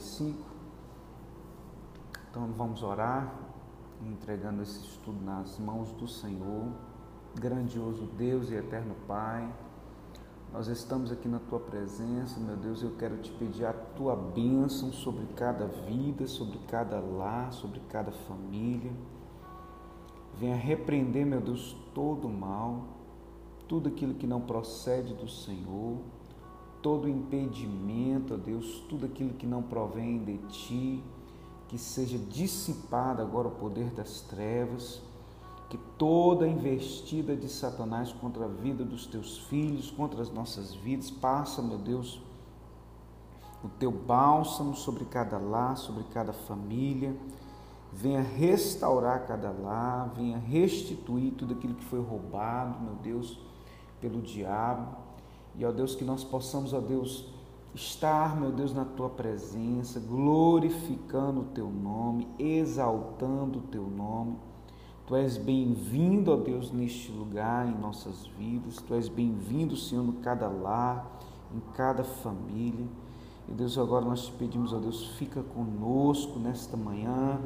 5. Então vamos orar, entregando esse estudo nas mãos do Senhor, grandioso Deus e eterno Pai. Nós estamos aqui na tua presença, meu Deus, eu quero te pedir a tua bênção sobre cada vida, sobre cada lar, sobre cada família. Venha repreender, meu Deus, todo o mal, tudo aquilo que não procede do Senhor todo impedimento, ó Deus, tudo aquilo que não provém de Ti, que seja dissipado agora o poder das trevas, que toda investida de Satanás contra a vida dos Teus filhos, contra as nossas vidas, passa, meu Deus, o Teu bálsamo sobre cada lar, sobre cada família, venha restaurar cada lar, venha restituir tudo aquilo que foi roubado, meu Deus, pelo diabo e, ó Deus, que nós possamos, ó Deus, estar, meu Deus, na tua presença, glorificando o teu nome, exaltando o teu nome. Tu és bem-vindo, ó Deus, neste lugar, em nossas vidas. Tu és bem-vindo, Senhor, em cada lar, em cada família. E Deus, agora nós te pedimos, ó Deus, fica conosco nesta manhã.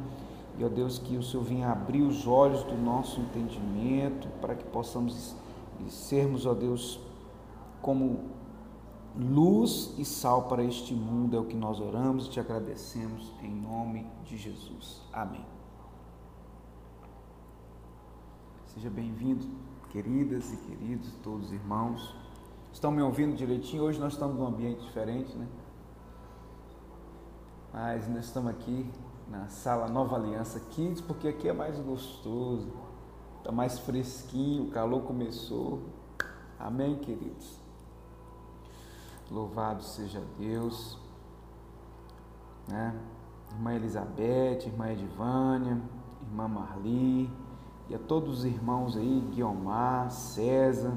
E, ó Deus, que o Senhor venha abrir os olhos do nosso entendimento para que possamos sermos, ó Deus, como luz e sal para este mundo, é o que nós oramos e te agradecemos em nome de Jesus. Amém. Seja bem-vindo, queridas e queridos, todos os irmãos. Estão me ouvindo direitinho? Hoje nós estamos num ambiente diferente, né? Mas nós estamos aqui na sala Nova Aliança Kids, porque aqui é mais gostoso, está mais fresquinho, o calor começou. Amém, queridos? Louvado seja Deus. Né? Irmã Elizabeth, irmã Edivânia, irmã Marli, e a todos os irmãos aí, Guiomar, César.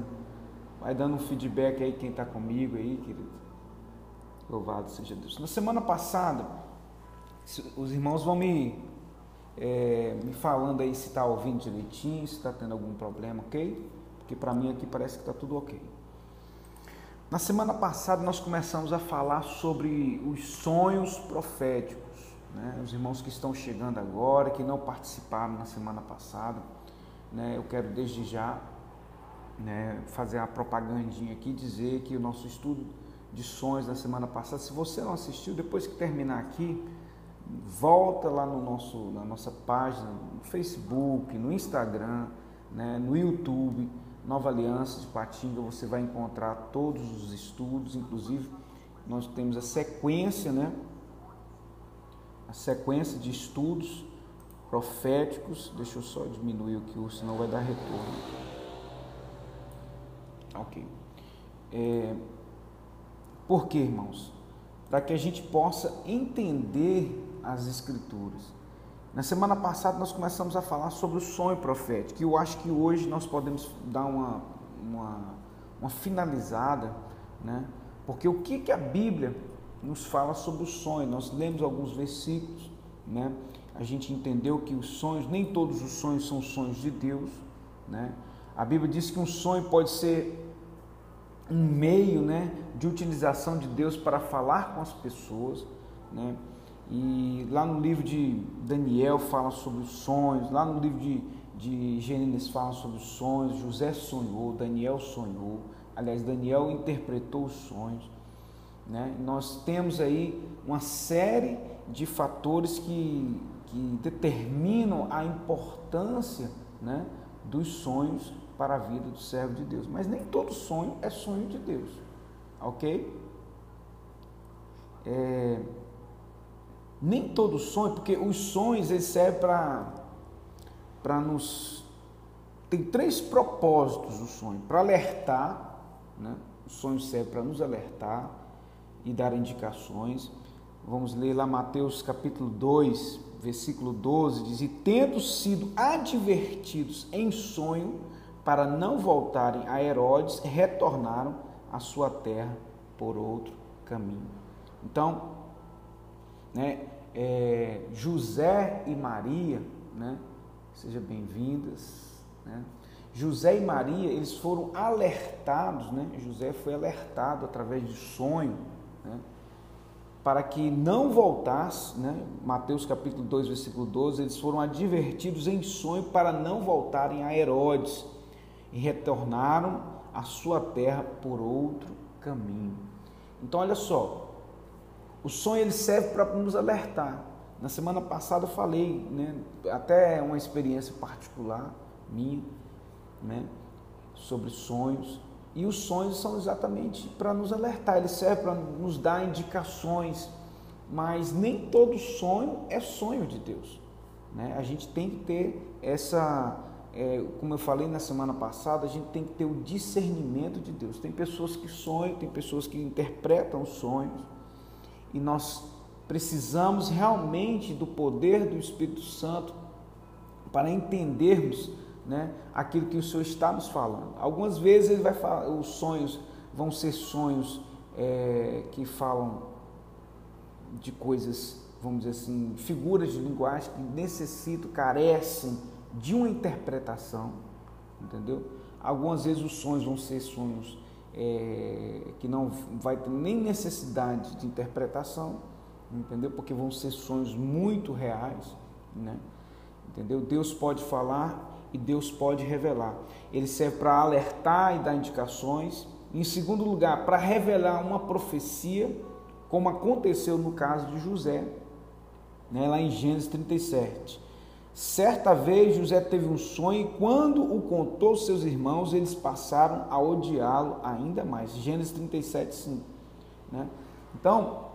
Vai dando um feedback aí quem está comigo aí, querido. Louvado seja Deus. Na semana passada, os irmãos vão me, é, me falando aí se está ouvindo direitinho, se está tendo algum problema, ok? Porque para mim aqui parece que está tudo ok. Na semana passada nós começamos a falar sobre os sonhos proféticos. Né? Os irmãos que estão chegando agora, que não participaram na semana passada, né? eu quero desde já né, fazer a propagandinha aqui, dizer que o nosso estudo de sonhos da semana passada, se você não assistiu, depois que terminar aqui, volta lá no nosso, na nossa página, no Facebook, no Instagram, né, no YouTube Nova Aliança de Patinga, você vai encontrar todos os estudos, inclusive nós temos a sequência, né? A sequência de estudos proféticos. Deixa eu só diminuir o que senão vai dar retorno. Ok. É, por quê, irmãos? Para que a gente possa entender as Escrituras. Na semana passada nós começamos a falar sobre o sonho profético, e eu acho que hoje nós podemos dar uma, uma, uma finalizada, né? porque o que, que a Bíblia nos fala sobre o sonho? Nós lemos alguns versículos, né? a gente entendeu que os sonhos, nem todos os sonhos são sonhos de Deus. Né? A Bíblia diz que um sonho pode ser um meio né, de utilização de Deus para falar com as pessoas. Né? E lá no livro de Daniel fala sobre os sonhos, lá no livro de, de Gênesis fala sobre os sonhos, José sonhou, Daniel sonhou, aliás, Daniel interpretou os sonhos. Né? Nós temos aí uma série de fatores que, que determinam a importância né, dos sonhos para a vida do servo de Deus. Mas nem todo sonho é sonho de Deus, ok? É, nem todo sonho, porque os sonhos eles servem para nos. Tem três propósitos o sonho: para alertar, né? o sonho serve para nos alertar e dar indicações. Vamos ler lá Mateus capítulo 2, versículo 12: diz: E tendo sido advertidos em sonho para não voltarem a Herodes, retornaram à sua terra por outro caminho. Então, né, é, José e Maria, né? Sejam bem-vindas. Né? José e Maria, eles foram alertados, né? José foi alertado através de sonho, né? para que não voltasse, né? Mateus capítulo 2, versículo 12, eles foram advertidos em sonho para não voltarem a Herodes e retornaram à sua terra por outro caminho. Então olha só, o sonho ele serve para nos alertar. Na semana passada eu falei, né, até uma experiência particular minha, né, sobre sonhos. E os sonhos são exatamente para nos alertar, eles servem para nos dar indicações, mas nem todo sonho é sonho de Deus. Né? A gente tem que ter essa, é, como eu falei na semana passada, a gente tem que ter o discernimento de Deus. Tem pessoas que sonham, tem pessoas que interpretam sonhos, e nós precisamos realmente do poder do Espírito Santo para entendermos né, aquilo que o Senhor está nos falando. Algumas vezes ele vai falar, os sonhos vão ser sonhos é, que falam de coisas, vamos dizer assim, figuras de linguagem que necessitam, carecem de uma interpretação, entendeu? Algumas vezes os sonhos vão ser sonhos é, que não vai ter nem necessidade de interpretação, entendeu? Porque vão ser sonhos muito reais, né? Entendeu? Deus pode falar e Deus pode revelar. Ele serve para alertar e dar indicações. Em segundo lugar, para revelar uma profecia, como aconteceu no caso de José, né, lá em Gênesis 37. Certa vez José teve um sonho e quando o contou aos seus irmãos, eles passaram a odiá-lo ainda mais. Gênesis 37, 5. Né? Então,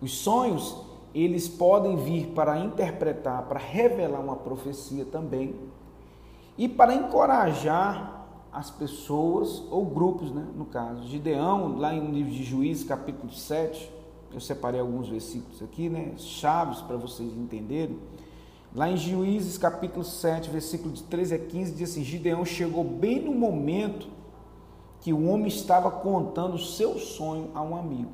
os sonhos, eles podem vir para interpretar, para revelar uma profecia também, e para encorajar as pessoas ou grupos, né, no caso. Gideão, lá no livro de Juízes, capítulo 7, eu separei alguns versículos aqui, né, chaves para vocês entenderem. Lá em Juízes, capítulo 7, versículo de 13 a 15, diz assim: Gideão chegou bem no momento que o homem estava contando o seu sonho a um amigo.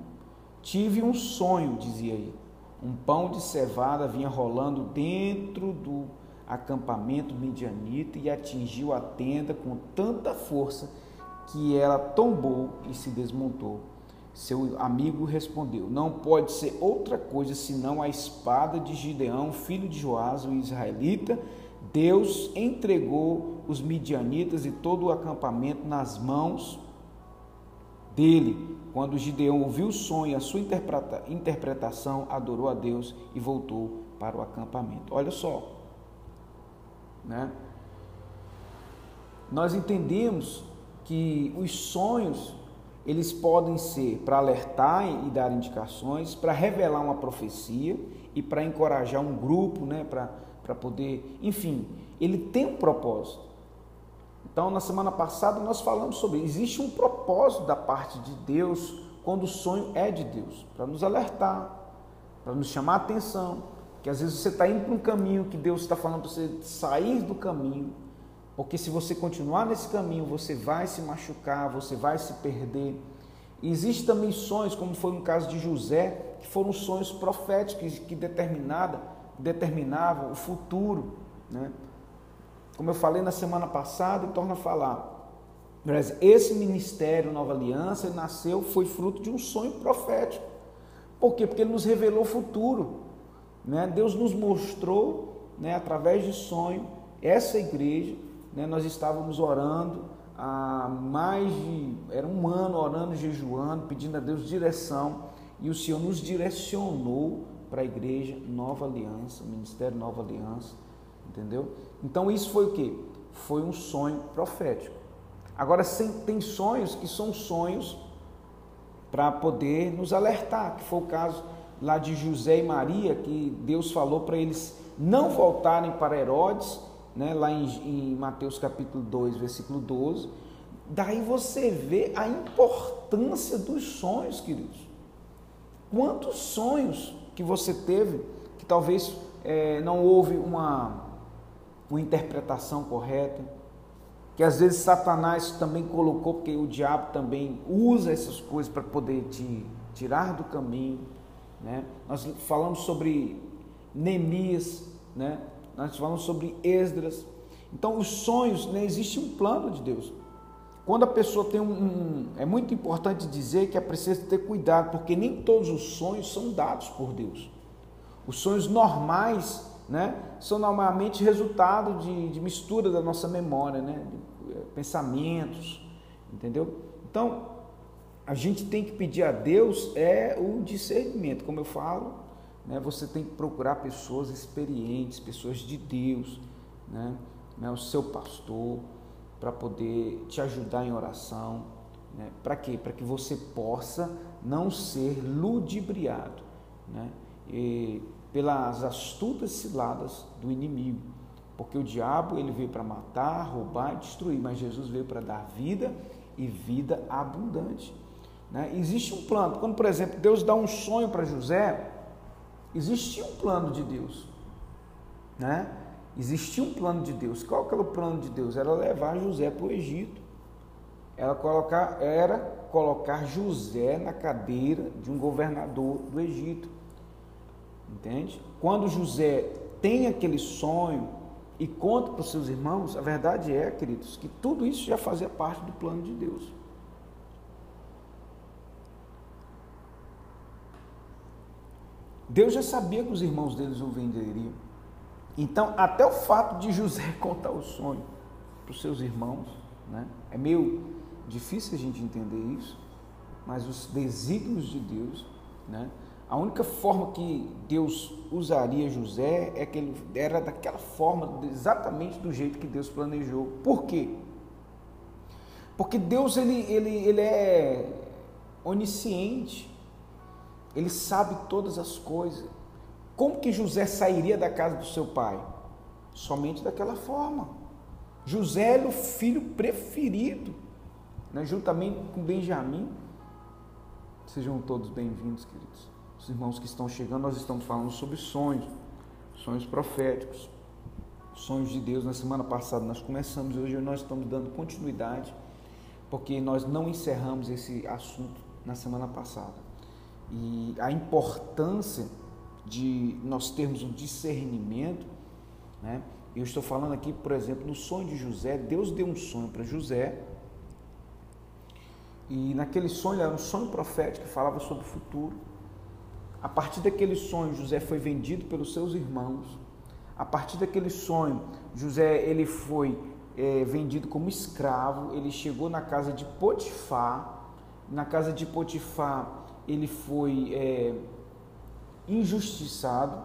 Tive um sonho, dizia ele. Um pão de cevada vinha rolando dentro do acampamento midianita e atingiu a tenda com tanta força que ela tombou e se desmontou. Seu amigo respondeu: Não pode ser outra coisa senão a espada de Gideão, filho de Joás, o israelita. Deus entregou os midianitas e todo o acampamento nas mãos dele. Quando Gideão ouviu o sonho a sua interpretação, adorou a Deus e voltou para o acampamento. Olha só, né? Nós entendemos que os sonhos eles podem ser para alertar e dar indicações, para revelar uma profecia e para encorajar um grupo, né? para poder, enfim, ele tem um propósito. Então, na semana passada nós falamos sobre existe um propósito da parte de Deus quando o sonho é de Deus, para nos alertar, para nos chamar a atenção, que às vezes você está indo para um caminho que Deus está falando para você sair do caminho, porque se você continuar nesse caminho, você vai se machucar, você vai se perder. E existem também sonhos, como foi no caso de José, que foram sonhos proféticos que determinada, determinavam o futuro. Né? Como eu falei na semana passada e torno a falar. Esse ministério Nova Aliança nasceu, foi fruto de um sonho profético. Por quê? Porque ele nos revelou o futuro. Né? Deus nos mostrou, né, através de sonho, essa igreja. Né, nós estávamos orando há mais de. Era um ano orando, jejuando, pedindo a Deus direção. E o Senhor nos direcionou para a igreja Nova Aliança, Ministério Nova Aliança. Entendeu? Então isso foi o que? Foi um sonho profético. Agora tem sonhos que são sonhos para poder nos alertar, que foi o caso lá de José e Maria, que Deus falou para eles não voltarem para Herodes, né, lá em, em Mateus capítulo 2, versículo 12. Daí você vê a importância dos sonhos, queridos. Quantos sonhos que você teve que talvez é, não houve uma, uma interpretação correta, que às vezes Satanás também colocou, porque o diabo também usa essas coisas para poder te tirar do caminho. Né? Nós falamos sobre Neemias, né? Nós falamos sobre Esdras. Então, os sonhos, né? existe um plano de Deus. Quando a pessoa tem um, um, É muito importante dizer que é preciso ter cuidado, porque nem todos os sonhos são dados por Deus. Os sonhos normais né, são normalmente resultado de, de mistura da nossa memória, né, de, é, pensamentos, entendeu? Então, a gente tem que pedir a Deus é o discernimento, como eu falo, né, você tem que procurar pessoas experientes, pessoas de Deus, né, né, o seu pastor, para poder te ajudar em oração. Né, para quê? Para que você possa não ser ludibriado né, e, pelas astutas ciladas do inimigo. Porque o diabo ele veio para matar, roubar e destruir, mas Jesus veio para dar vida e vida abundante. Né? Existe um plano. Quando, por exemplo, Deus dá um sonho para José, existia um plano de Deus. Né? Existia um plano de Deus. Qual que era o plano de Deus? Era levar José para o Egito. Era colocar, era colocar José na cadeira de um governador do Egito. Entende? Quando José tem aquele sonho e conta para os seus irmãos, a verdade é, queridos, que tudo isso já fazia parte do plano de Deus. Deus já sabia que os irmãos deles o venderiam. Então, até o fato de José contar o sonho para os seus irmãos, né? é meio difícil a gente entender isso, mas os desígnios de Deus, né? a única forma que Deus usaria José é que ele era daquela forma, exatamente do jeito que Deus planejou. Por quê? Porque Deus ele, ele, ele é onisciente, ele sabe todas as coisas. Como que José sairia da casa do seu pai? Somente daquela forma. José era o filho preferido, né? juntamente com Benjamim. Sejam todos bem-vindos, queridos. Os irmãos que estão chegando, nós estamos falando sobre sonhos, sonhos proféticos, sonhos de Deus. Na semana passada nós começamos, hoje nós estamos dando continuidade, porque nós não encerramos esse assunto na semana passada e a importância de nós termos um discernimento, né? Eu estou falando aqui, por exemplo, no sonho de José, Deus deu um sonho para José, e naquele sonho era um sonho profético que falava sobre o futuro. A partir daquele sonho, José foi vendido pelos seus irmãos. A partir daquele sonho, José ele foi é, vendido como escravo. Ele chegou na casa de Potifar. Na casa de Potifar, ele foi é, injustiçado,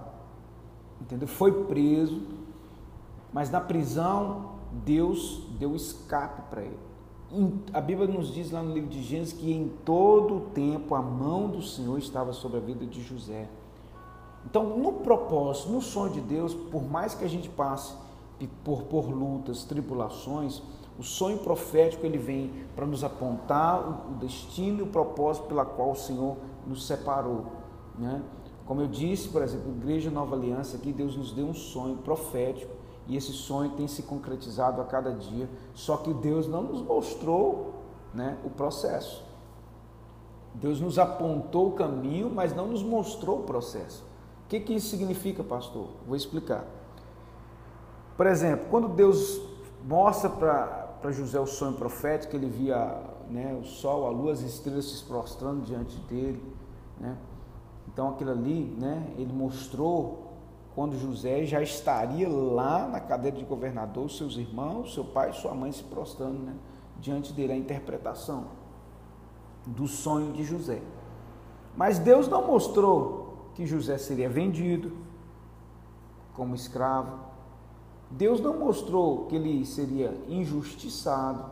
entendeu? Foi preso, mas na prisão Deus deu escape para ele. A Bíblia nos diz lá no livro de Gênesis que em todo o tempo a mão do Senhor estava sobre a vida de José. Então, no propósito, no sonho de Deus, por mais que a gente passe por, por lutas, tribulações, o sonho profético ele vem para nos apontar o destino e o propósito pela qual o Senhor nos separou, né? Como eu disse, por exemplo, Igreja Nova Aliança aqui Deus nos deu um sonho profético e esse sonho tem se concretizado a cada dia. Só que Deus não nos mostrou, né, o processo. Deus nos apontou o caminho, mas não nos mostrou o processo. O que, que isso significa, pastor? Vou explicar. Por exemplo, quando Deus mostra para para José o sonho profético, ele via né, o sol, a lua, as estrelas se prostrando diante dele. Né? Então aquilo ali, né, ele mostrou quando José já estaria lá na cadeira de governador, seus irmãos, seu pai e sua mãe se prostrando né, diante dele, a interpretação do sonho de José. Mas Deus não mostrou que José seria vendido como escravo, Deus não mostrou que ele seria injustiçado,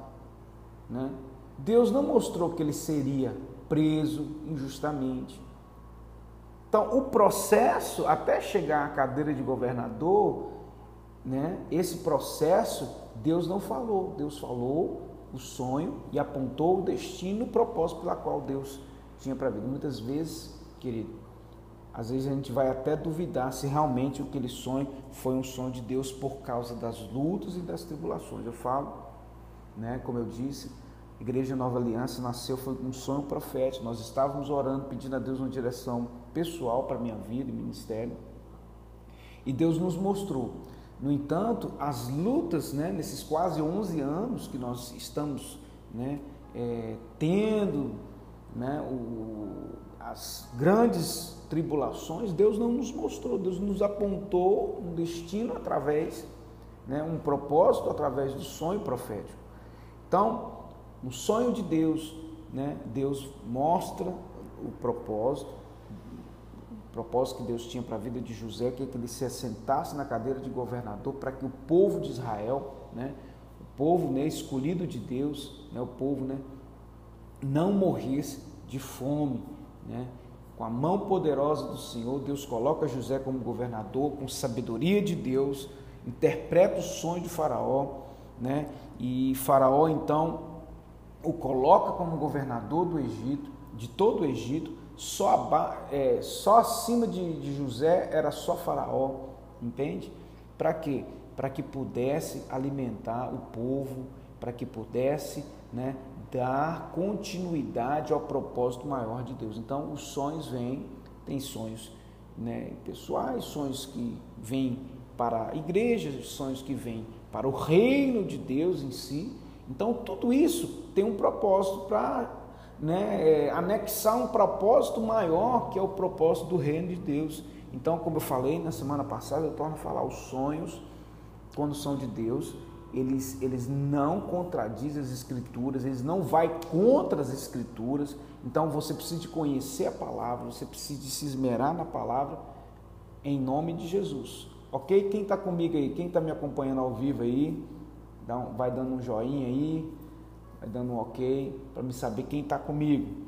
né? Deus não mostrou que ele seria preso injustamente. Então, o processo até chegar à cadeira de governador, né? Esse processo Deus não falou, Deus falou o sonho e apontou o destino, o propósito pela qual Deus tinha para a vida. Muitas vezes, querido, às vezes a gente vai até duvidar se realmente aquele sonho foi um sonho de Deus por causa das lutas e das tribulações. Eu falo, né, como eu disse, a Igreja Nova Aliança nasceu foi um sonho profético. Nós estávamos orando, pedindo a Deus uma direção pessoal para minha vida e ministério. E Deus nos mostrou. No entanto, as lutas, né, nesses quase 11 anos que nós estamos né, é, tendo né, o, as grandes tribulações, Deus não nos mostrou, Deus nos apontou um destino através, né, um propósito através do sonho profético. Então, no sonho de Deus, né, Deus mostra o propósito, o propósito que Deus tinha para a vida de José, que, é que ele se assentasse na cadeira de governador para que o povo de Israel, né, o povo né, escolhido de Deus, né, o povo né, não morresse de fome. Né? Com a mão poderosa do Senhor, Deus coloca José como governador, com sabedoria de Deus, interpreta o sonho de Faraó, né? e Faraó então o coloca como governador do Egito, de todo o Egito, só, é, só acima de, de José era só Faraó, entende? Para quê? Para que pudesse alimentar o povo, para que pudesse né, dar continuidade ao propósito maior de Deus. Então, os sonhos vêm, tem sonhos né, pessoais, sonhos que vêm para a igreja, sonhos que vêm para o reino de Deus em si. Então, tudo isso tem um propósito para né, é, anexar um propósito maior, que é o propósito do reino de Deus. Então, como eu falei na semana passada, eu torno a falar, os sonhos, quando são de Deus, eles, eles não contradizem as escrituras, eles não vai contra as escrituras. Então você precisa de conhecer a palavra, você precisa de se esmerar na palavra em nome de Jesus. Ok? Quem está comigo aí? Quem está me acompanhando ao vivo aí? Dá um, vai dando um joinha aí, vai dando um ok, para me saber quem está comigo.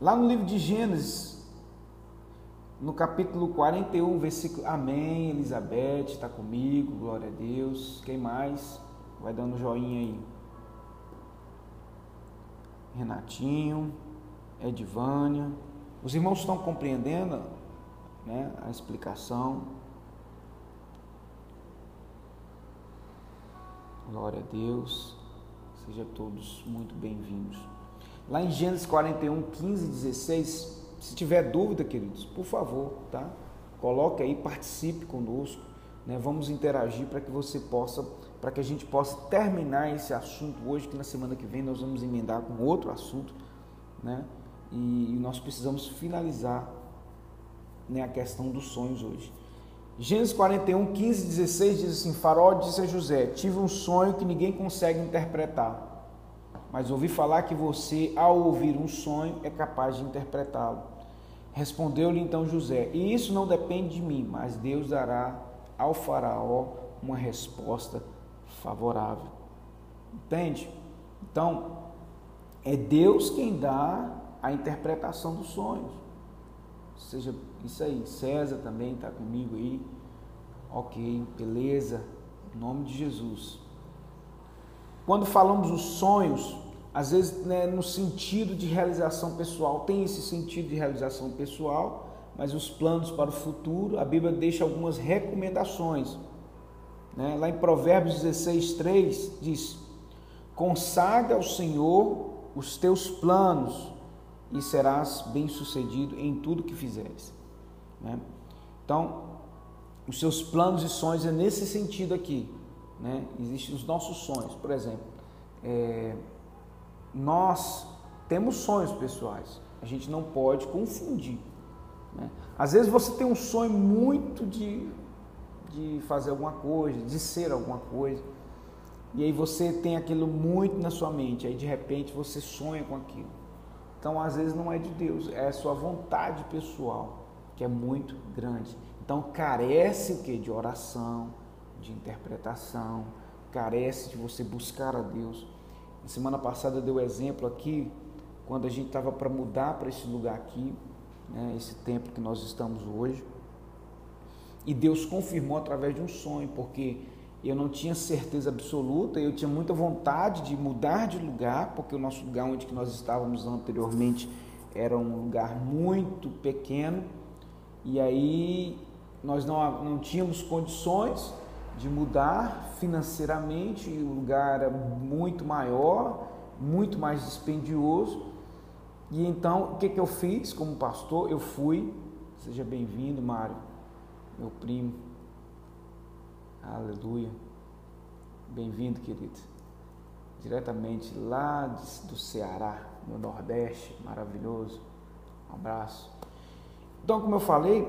Lá no livro de Gênesis, no capítulo 41, versículo Amém, Elizabeth está comigo, glória a Deus. Quem mais? Vai dando joinha aí. Renatinho, Edvânia. Os irmãos estão compreendendo né, a explicação. Glória a Deus. Sejam todos muito bem-vindos. Lá em Gênesis 41, 15 e 16, se tiver dúvida, queridos, por favor, tá? Coloque aí, participe conosco, né? Vamos interagir para que você possa, para que a gente possa terminar esse assunto hoje, que na semana que vem nós vamos emendar com outro assunto, né? E nós precisamos finalizar né, a questão dos sonhos hoje. Gênesis 41, 15 e 16 diz assim: Farol disse a José: Tive um sonho que ninguém consegue interpretar mas ouvi falar que você, ao ouvir um sonho, é capaz de interpretá-lo. Respondeu-lhe então José: E isso não depende de mim, mas Deus dará ao Faraó uma resposta favorável. Entende? Então, é Deus quem dá a interpretação dos sonhos. Ou seja, isso aí. César também está comigo aí. Ok, beleza. Em nome de Jesus. Quando falamos os sonhos, às vezes né, no sentido de realização pessoal, tem esse sentido de realização pessoal, mas os planos para o futuro, a Bíblia deixa algumas recomendações. Né? Lá em Provérbios 16, 3 diz: Consagra ao Senhor os teus planos e serás bem-sucedido em tudo que fizeres. Né? Então, os seus planos e sonhos é nesse sentido aqui. Né? Existem os nossos sonhos, por exemplo. É, nós temos sonhos pessoais. A gente não pode confundir. Né? Às vezes você tem um sonho muito de, de fazer alguma coisa, de ser alguma coisa, e aí você tem aquilo muito na sua mente, aí de repente você sonha com aquilo. Então, às vezes não é de Deus, é a sua vontade pessoal, que é muito grande. Então, carece o que? De oração, de interpretação, carece de você buscar a Deus. Na semana passada deu exemplo aqui, quando a gente estava para mudar para esse lugar aqui, né, esse templo que nós estamos hoje. E Deus confirmou através de um sonho, porque eu não tinha certeza absoluta, eu tinha muita vontade de mudar de lugar, porque o nosso lugar onde nós estávamos anteriormente era um lugar muito pequeno, e aí nós não, não tínhamos condições de mudar financeiramente, o lugar era muito maior, muito mais dispendioso. E então, o que, que eu fiz como pastor? Eu fui Seja bem-vindo, Mário, meu primo. Aleluia. Bem-vindo, querido. Diretamente lá do Ceará, no Nordeste, maravilhoso. Um abraço. Então, como eu falei,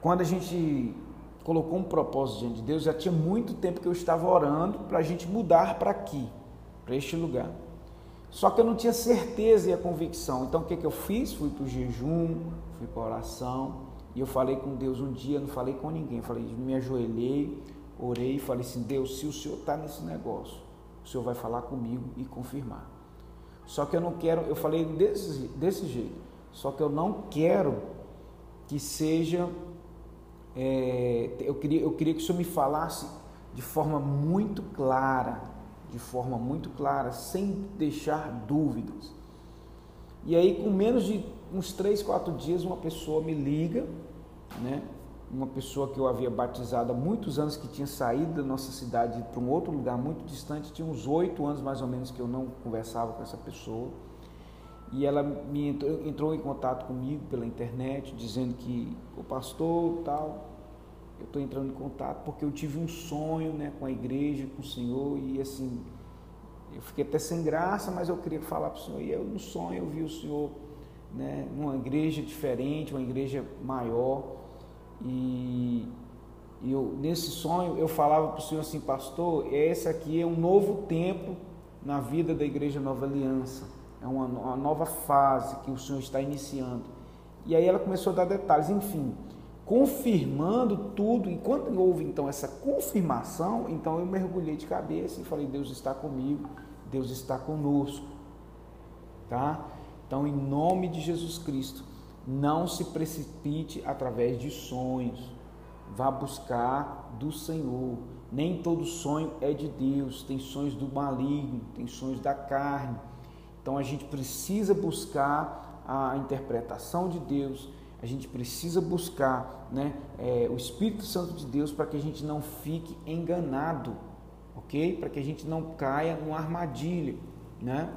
quando a gente colocou um propósito diante de Deus, já tinha muito tempo que eu estava orando para a gente mudar para aqui, para este lugar. Só que eu não tinha certeza e a convicção. Então o que, que eu fiz? Fui para o jejum, fui para a oração. E eu falei com Deus um dia, não falei com ninguém. Falei, me ajoelhei, orei e falei assim: Deus, se o Senhor está nesse negócio, o Senhor vai falar comigo e confirmar. Só que eu não quero, eu falei desse, desse jeito, só que eu não quero que seja. É, eu, queria, eu queria que o Senhor me falasse de forma muito clara, de forma muito clara, sem deixar dúvidas. E aí, com menos de uns três, quatro dias, uma pessoa me liga, né? Uma pessoa que eu havia batizado há muitos anos, que tinha saído da nossa cidade para um outro lugar muito distante, tinha uns oito anos mais ou menos que eu não conversava com essa pessoa. E ela me entrou, entrou em contato comigo pela internet, dizendo que o pastor tal, eu estou entrando em contato porque eu tive um sonho né, com a igreja, com o Senhor, e assim, eu fiquei até sem graça, mas eu queria falar para o Senhor. E eu, no sonho, eu vi o Senhor né, numa igreja diferente, uma igreja maior, e, eu, nesse sonho eu falava para o Senhor assim, pastor, esse aqui é um novo tempo na vida da Igreja Nova Aliança, é uma, uma nova fase que o Senhor está iniciando. E aí ela começou a dar detalhes, enfim, confirmando tudo. E quando houve então essa confirmação, então eu mergulhei de cabeça e falei: Deus está comigo, Deus está conosco. Tá? Então, em nome de Jesus Cristo, não se precipite através de sonhos. Vá buscar do Senhor. Nem todo sonho é de Deus, tem sonhos do maligno, tem sonhos da carne. Então a gente precisa buscar a interpretação de Deus, a gente precisa buscar né, é, o Espírito Santo de Deus para que a gente não fique enganado, ok? Para que a gente não caia numa armadilha, né?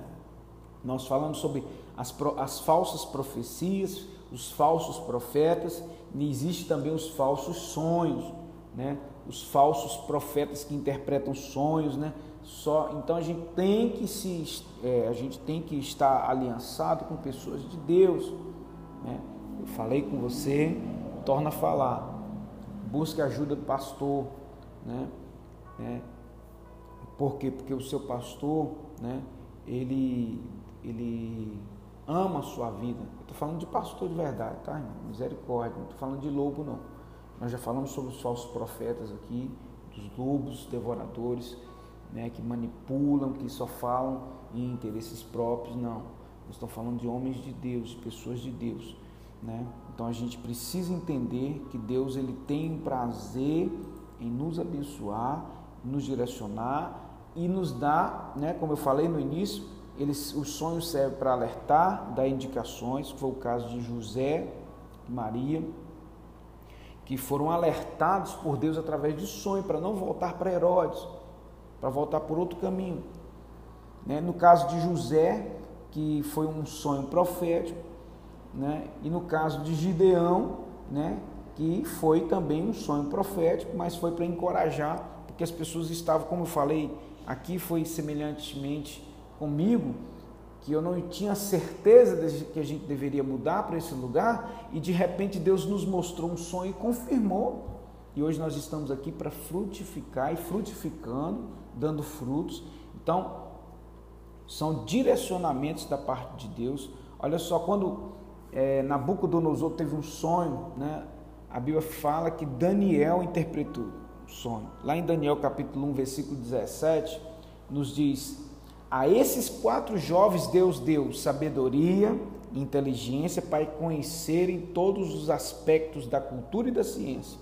Nós falamos sobre as, as falsas profecias, os falsos profetas, e existe também os falsos sonhos, né? Os falsos profetas que interpretam sonhos, né? Só, então a gente tem que se, é, a gente tem que estar aliançado com pessoas de Deus, né? Eu falei com você, torna a falar. Busque a ajuda do pastor, né? É, por quê? Porque o seu pastor, né? Ele, ele ama a sua vida. Eu estou falando de pastor de verdade, tá, irmão? Misericórdia. Não estou falando de lobo, não. Nós já falamos sobre os falsos profetas aqui, dos lobos devoradores, né? Que manipulam, que só falam em interesses próprios. Não. Nós estamos falando de homens de Deus, de pessoas de Deus né? Então a gente precisa entender que Deus ele tem prazer em nos abençoar, nos direcionar e nos dar, né, como eu falei no início, eles, os sonhos servem para alertar, dar indicações, que foi o caso de José e Maria, que foram alertados por Deus através de sonho para não voltar para Herodes, para voltar por outro caminho. Né? No caso de José, que foi um sonho profético, né? E no caso de Gideão, né? que foi também um sonho profético, mas foi para encorajar, porque as pessoas estavam, como eu falei, aqui foi semelhantemente comigo, que eu não tinha certeza de que a gente deveria mudar para esse lugar, e de repente Deus nos mostrou um sonho e confirmou. E hoje nós estamos aqui para frutificar e frutificando, dando frutos. Então, são direcionamentos da parte de Deus. Olha só, quando é, Nabucodonosor teve um sonho, né? a Bíblia fala que Daniel interpretou o sonho. Lá em Daniel capítulo 1, versículo 17, nos diz: A esses quatro jovens Deus deu sabedoria e inteligência para conhecerem todos os aspectos da cultura e da ciência.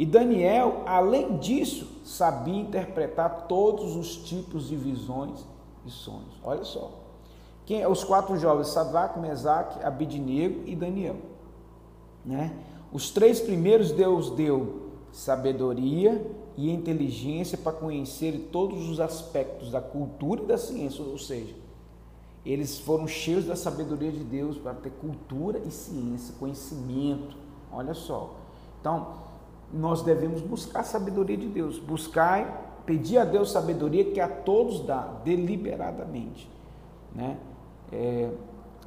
E Daniel, além disso, sabia interpretar todos os tipos de visões e sonhos. Olha só. Quem, os quatro jovens, Sadraque, Mesaque, Abidnego e Daniel. Né? Os três primeiros Deus deu sabedoria e inteligência para conhecer todos os aspectos da cultura e da ciência, ou seja, eles foram cheios da sabedoria de Deus para ter cultura e ciência, conhecimento. Olha só. Então, nós devemos buscar a sabedoria de Deus, buscar, pedir a Deus sabedoria que a todos dá, deliberadamente. Né? É,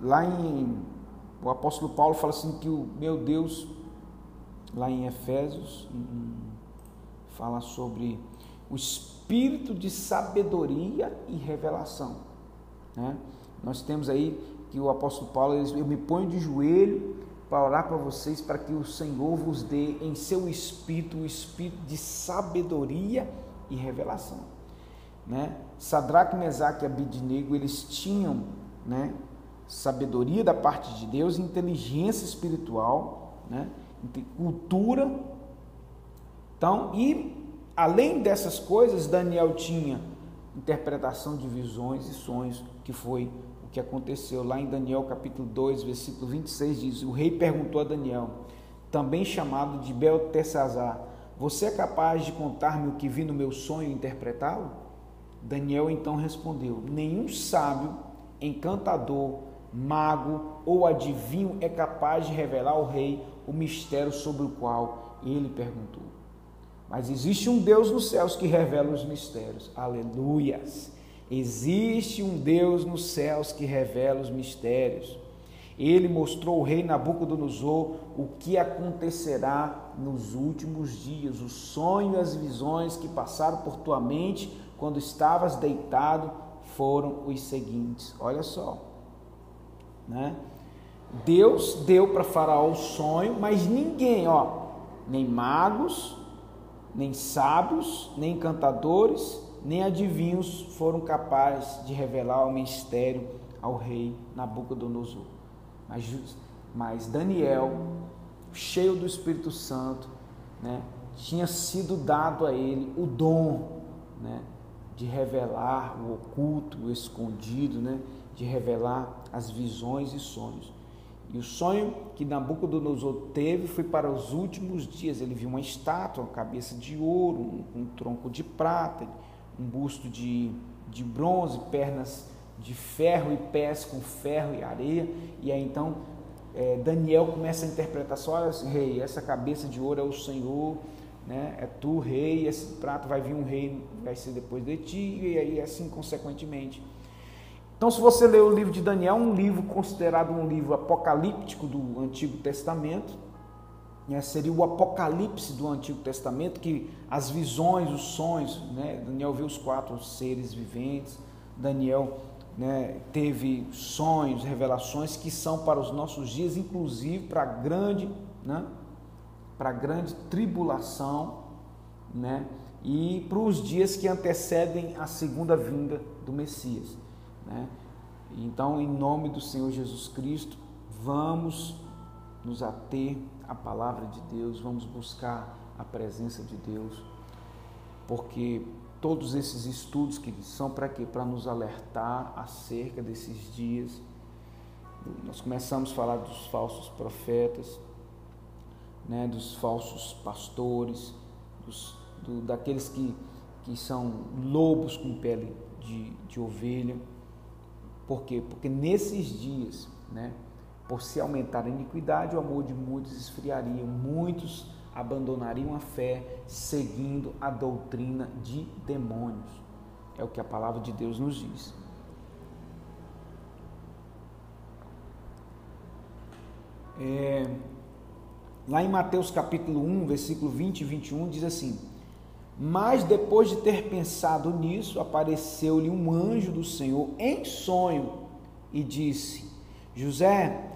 lá em. O apóstolo Paulo fala assim que o meu Deus, lá em Efésios, fala sobre o espírito de sabedoria e revelação. Né? Nós temos aí que o apóstolo Paulo, eu me ponho de joelho para orar para vocês, para que o Senhor vos dê em seu espírito o espírito de sabedoria e revelação. Né? Sadraque, Mesaque e Abidnego, eles tinham né, sabedoria da parte de Deus, inteligência espiritual, né, cultura. Então, e além dessas coisas, Daniel tinha interpretação de visões e sonhos, que foi que aconteceu lá em Daniel capítulo 2, versículo 26 diz: O rei perguntou a Daniel, também chamado de Beltesazar, você é capaz de contar-me o que vi no meu sonho e interpretá-lo? Daniel então respondeu: Nenhum sábio, encantador, mago ou adivinho é capaz de revelar ao rei o mistério sobre o qual ele perguntou. Mas existe um Deus nos céus que revela os mistérios. Aleluias! Existe um Deus nos céus que revela os mistérios. Ele mostrou ao rei Nabucodonosor o que acontecerá nos últimos dias, os sonhos e as visões que passaram por tua mente quando estavas deitado foram os seguintes. Olha só, né? Deus deu para Faraó o sonho, mas ninguém, ó, nem magos, nem sábios, nem encantadores, nem adivinhos foram capazes de revelar o mistério ao rei Nabucodonosor. Mas, mas Daniel, cheio do Espírito Santo, né, tinha sido dado a ele o dom né, de revelar o oculto, o escondido, né, de revelar as visões e sonhos. E o sonho que Nabucodonosor teve foi para os últimos dias. Ele viu uma estátua, uma cabeça de ouro, um, um tronco de prata, um busto de, de bronze, pernas de ferro e pés com ferro e areia. E aí então é, Daniel começa a interpretar só, rei, essa cabeça de ouro é o Senhor, né? é tu, rei, esse prato vai vir um rei, vai ser depois de ti, e aí assim consequentemente. Então, se você ler o livro de Daniel, um livro considerado um livro apocalíptico do Antigo Testamento, né, seria o Apocalipse do Antigo Testamento, que as visões, os sonhos, né, Daniel vê os quatro seres viventes, Daniel né, teve sonhos, revelações que são para os nossos dias, inclusive para a grande, né, para a grande tribulação, né, e para os dias que antecedem a segunda vinda do Messias. Né? Então, em nome do Senhor Jesus Cristo, vamos nos ater à palavra de Deus, vamos buscar a presença de Deus, porque todos esses estudos que são para quê? Para nos alertar acerca desses dias. Nós começamos a falar dos falsos profetas, né, dos falsos pastores, dos, do, daqueles que, que são lobos com pele de, de ovelha por quê? Porque nesses dias, né, por se aumentar a iniquidade, o amor de muitos esfriaria, muitos abandonariam a fé seguindo a doutrina de demônios. É o que a palavra de Deus nos diz. É, lá em Mateus capítulo 1, versículo 20 e 21, diz assim: mas depois de ter pensado nisso, apareceu-lhe um anjo do Senhor em sonho e disse: José,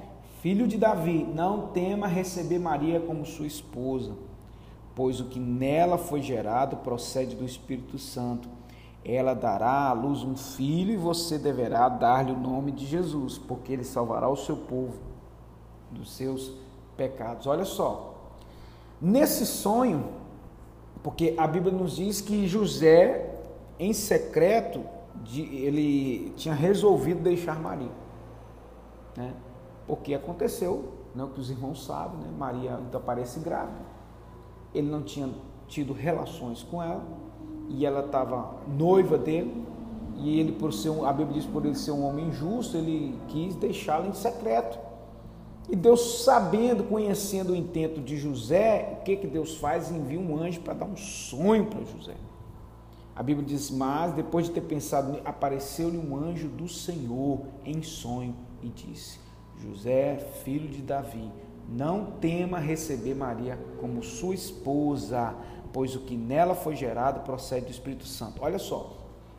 filho de Davi, não tema receber Maria como sua esposa, pois o que nela foi gerado procede do Espírito Santo. Ela dará à luz um filho e você deverá dar-lhe o nome de Jesus, porque ele salvará o seu povo dos seus pecados. Olha só, nesse sonho, porque a Bíblia nos diz que José, em secreto, ele tinha resolvido deixar Maria. Né? Porque aconteceu, né, o que os irmãos sabem, né? Maria então aparece grávida. Ele não tinha tido relações com ela e ela estava noiva dele E ele, por ser um, a Bíblia diz por ele ser um homem justo, ele quis deixá-la em secreto. E Deus, sabendo, conhecendo o intento de José, o que, que Deus faz? Envia um anjo para dar um sonho para José. A Bíblia diz: Mas depois de ter pensado, apareceu-lhe um anjo do Senhor em sonho e disse: José, filho de Davi, não tema receber Maria como sua esposa, pois o que nela foi gerado procede do Espírito Santo. Olha só,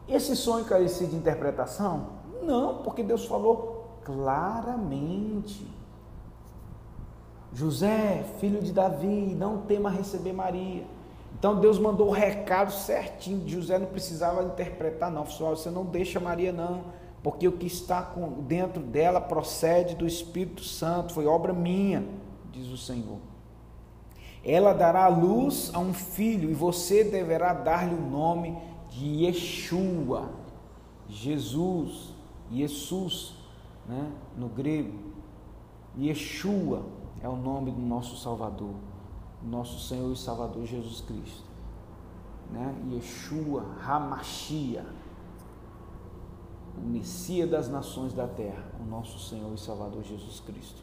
esse sonho carecia de interpretação? Não, porque Deus falou claramente. José, filho de Davi, não tema receber Maria. Então Deus mandou o recado certinho. José não precisava interpretar, não. Falou, você não deixa Maria, não, porque o que está dentro dela procede do Espírito Santo, foi obra minha, diz o Senhor. Ela dará luz a um filho e você deverá dar-lhe o nome de Yeshua, Jesus, Jesus, né, no grego. Yeshua é o nome do nosso Salvador, nosso Senhor e Salvador Jesus Cristo. Né? Yeshua Hamashia, o Messias das nações da terra, o nosso Senhor e Salvador Jesus Cristo.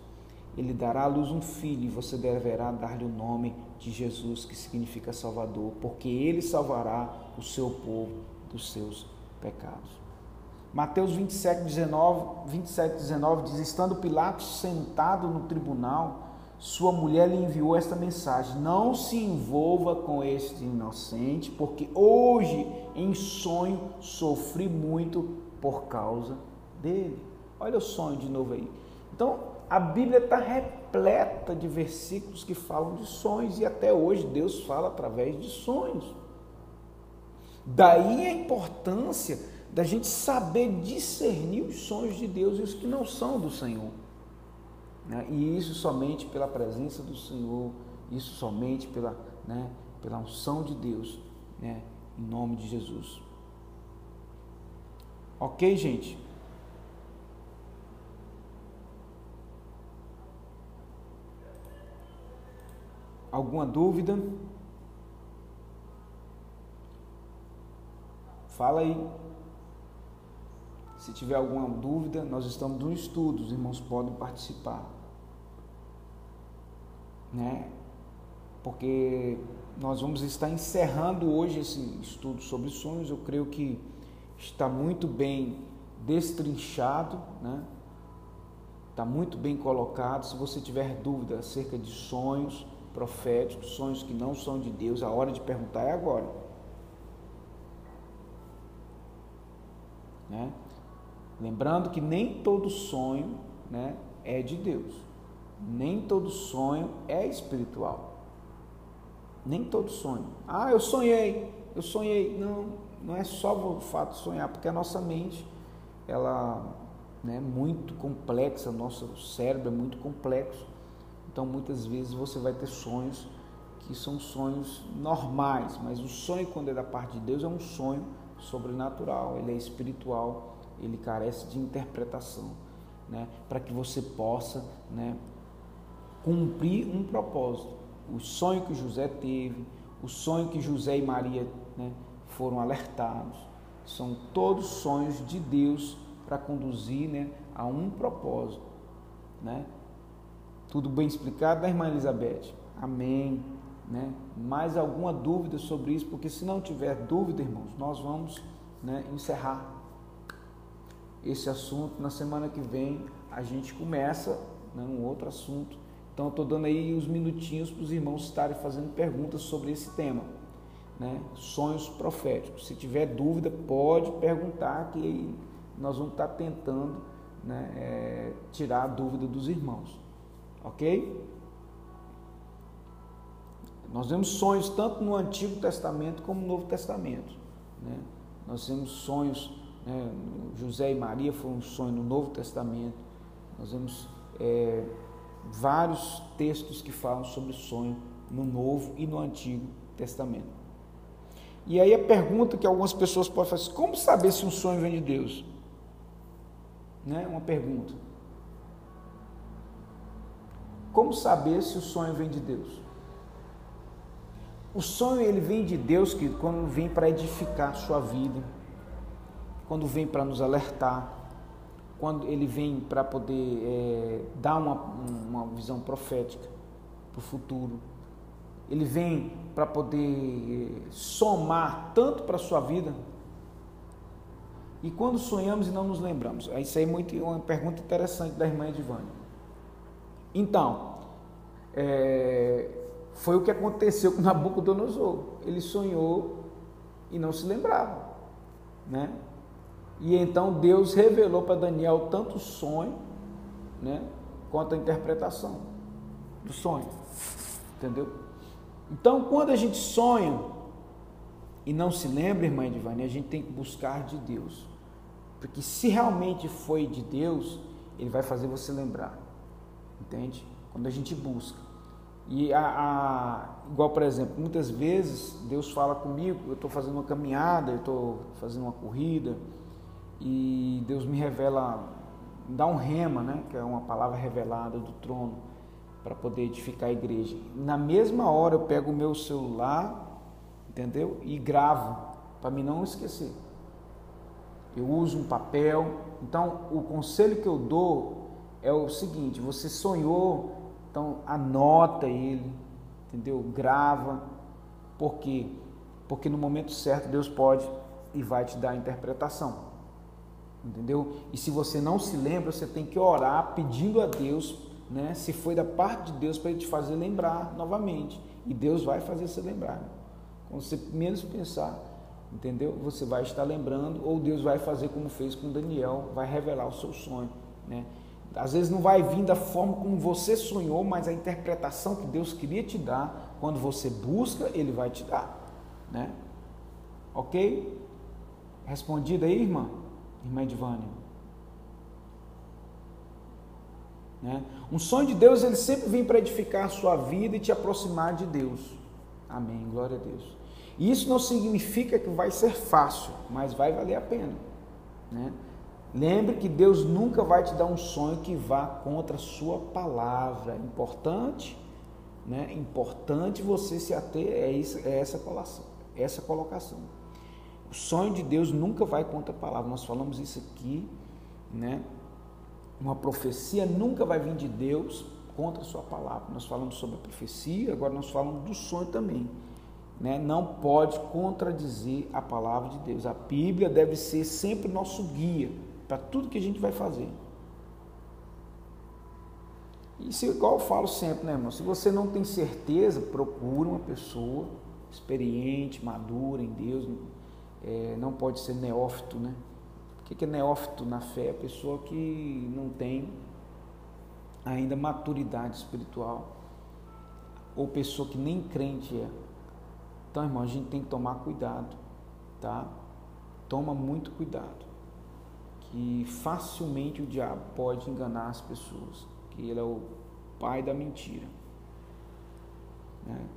Ele dará à luz um filho e você deverá dar-lhe o nome de Jesus, que significa Salvador, porque ele salvará o seu povo dos seus pecados. Mateus 27, 19, 27, 19 diz: Estando Pilatos sentado no tribunal, sua mulher lhe enviou esta mensagem: Não se envolva com este inocente, porque hoje em sonho sofri muito por causa dele. Olha o sonho de novo aí. Então, a Bíblia está repleta de versículos que falam de sonhos e até hoje Deus fala através de sonhos. Daí a importância da gente saber discernir os sonhos de Deus e os que não são do Senhor. Né? E isso somente pela presença do Senhor, isso somente pela, né, pela unção de Deus, né, em nome de Jesus. Ok, gente? Alguma dúvida? Fala aí. Se tiver alguma dúvida, nós estamos no estudo, os irmãos podem participar né? Porque nós vamos estar encerrando hoje esse estudo sobre sonhos. Eu creio que está muito bem destrinchado, né? Está muito bem colocado. Se você tiver dúvida acerca de sonhos proféticos, sonhos que não são de Deus, a hora de perguntar é agora. Né? Lembrando que nem todo sonho né, é de Deus. Nem todo sonho é espiritual. Nem todo sonho. Ah, eu sonhei, eu sonhei. Não, não é só o fato de sonhar, porque a nossa mente, ela né, é muito complexa, nosso cérebro é muito complexo. Então, muitas vezes você vai ter sonhos que são sonhos normais, mas o sonho, quando é da parte de Deus, é um sonho sobrenatural, ele é espiritual, ele carece de interpretação, né, para que você possa né, cumprir um propósito. O sonho que José teve, o sonho que José e Maria né, foram alertados, são todos sonhos de Deus para conduzir né, a um propósito. Né? Tudo bem explicado, né, irmã Elizabeth? Amém. Né? Mais alguma dúvida sobre isso? Porque se não tiver dúvida, irmãos, nós vamos né, encerrar esse assunto. Na semana que vem a gente começa né, um outro assunto então, estou dando aí os minutinhos para os irmãos estarem fazendo perguntas sobre esse tema, né? sonhos proféticos. Se tiver dúvida, pode perguntar, que nós vamos estar tentando né, é, tirar a dúvida dos irmãos, ok? Nós vemos sonhos tanto no Antigo Testamento como no Novo Testamento. Né? Nós temos sonhos, né? José e Maria foram um sonho no Novo Testamento. Nós vemos é, vários textos que falam sobre sonho no Novo e no Antigo Testamento. E aí a pergunta que algumas pessoas podem fazer: como saber se um sonho vem de Deus? Né? Uma pergunta. Como saber se o sonho vem de Deus? O sonho ele vem de Deus que quando vem para edificar a sua vida, quando vem para nos alertar, quando ele vem para poder é, dar uma, uma visão profética para o futuro. Ele vem para poder é, somar tanto para a sua vida. E quando sonhamos e não nos lembramos? Isso aí é muito, uma pergunta interessante da irmã Edivânia. Então, é, foi o que aconteceu com Nabucodonosor. Ele sonhou e não se lembrava, né? E então Deus revelou para Daniel tanto o sonho, né, quanto a interpretação do sonho. Entendeu? Então, quando a gente sonha e não se lembra, irmã Edivane, a gente tem que buscar de Deus. Porque se realmente foi de Deus, ele vai fazer você lembrar. Entende? Quando a gente busca. E a, a, igual, por exemplo, muitas vezes Deus fala comigo, eu estou fazendo uma caminhada, eu estou fazendo uma corrida, e Deus me revela, dá um rema, né, que é uma palavra revelada do trono, para poder edificar a igreja. Na mesma hora eu pego o meu celular, entendeu? E gravo, para me não esquecer. Eu uso um papel. Então, o conselho que eu dou é o seguinte: você sonhou, então anota ele, entendeu? Grava. Por quê? Porque no momento certo Deus pode e vai te dar a interpretação entendeu? E se você não se lembra, você tem que orar pedindo a Deus, né? Se foi da parte de Deus para ele te fazer lembrar novamente. E Deus vai fazer você lembrar. Quando você menos pensar, entendeu? Você vai estar lembrando, ou Deus vai fazer como fez com Daniel, vai revelar o seu sonho, né? Às vezes não vai vir da forma como você sonhou, mas a interpretação que Deus queria te dar, quando você busca, Ele vai te dar, né? Ok? Respondida aí, irmã? irmã Edvânia. Né? Um sonho de Deus, ele sempre vem para edificar a sua vida e te aproximar de Deus. Amém, glória a Deus. E isso não significa que vai ser fácil, mas vai valer a pena. Né? Lembre que Deus nunca vai te dar um sonho que vá contra a sua palavra. Importante, né? Importante você se ater a é essa colocação. Essa colocação. O sonho de Deus nunca vai contra a palavra. Nós falamos isso aqui, né? Uma profecia nunca vai vir de Deus contra a sua palavra. Nós falamos sobre a profecia, agora nós falamos do sonho também. Né? Não pode contradizer a palavra de Deus. A Bíblia deve ser sempre nosso guia para tudo que a gente vai fazer. Isso igual eu falo sempre, né, irmão? Se você não tem certeza, procure uma pessoa experiente, madura em Deus, é, não pode ser neófito, né? O que é neófito na fé? A pessoa que não tem ainda maturidade espiritual, ou pessoa que nem crente é. Então, irmão, a gente tem que tomar cuidado, tá? Toma muito cuidado, que facilmente o diabo pode enganar as pessoas, que ele é o pai da mentira. Né?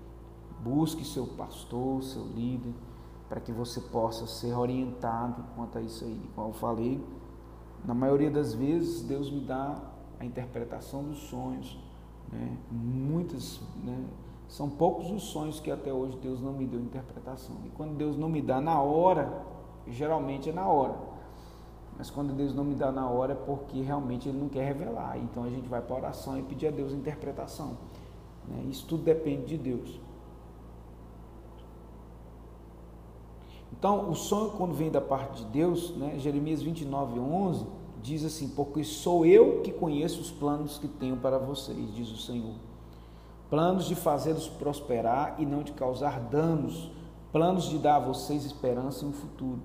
Busque seu pastor, seu líder, para que você possa ser orientado quanto a isso aí. Como eu falei, na maioria das vezes Deus me dá a interpretação dos sonhos. Né? Muitas, né? são poucos os sonhos que até hoje Deus não me deu interpretação. E quando Deus não me dá na hora, geralmente é na hora. Mas quando Deus não me dá na hora é porque realmente Ele não quer revelar. Então a gente vai para a oração e pedir a Deus interpretação. Né? Isso tudo depende de Deus. Então, o sonho, quando vem da parte de Deus, né, Jeremias 29, 11, diz assim: Porque sou eu que conheço os planos que tenho para vocês, diz o Senhor. Planos de fazê-los prosperar e não de causar danos, planos de dar a vocês esperança e um futuro.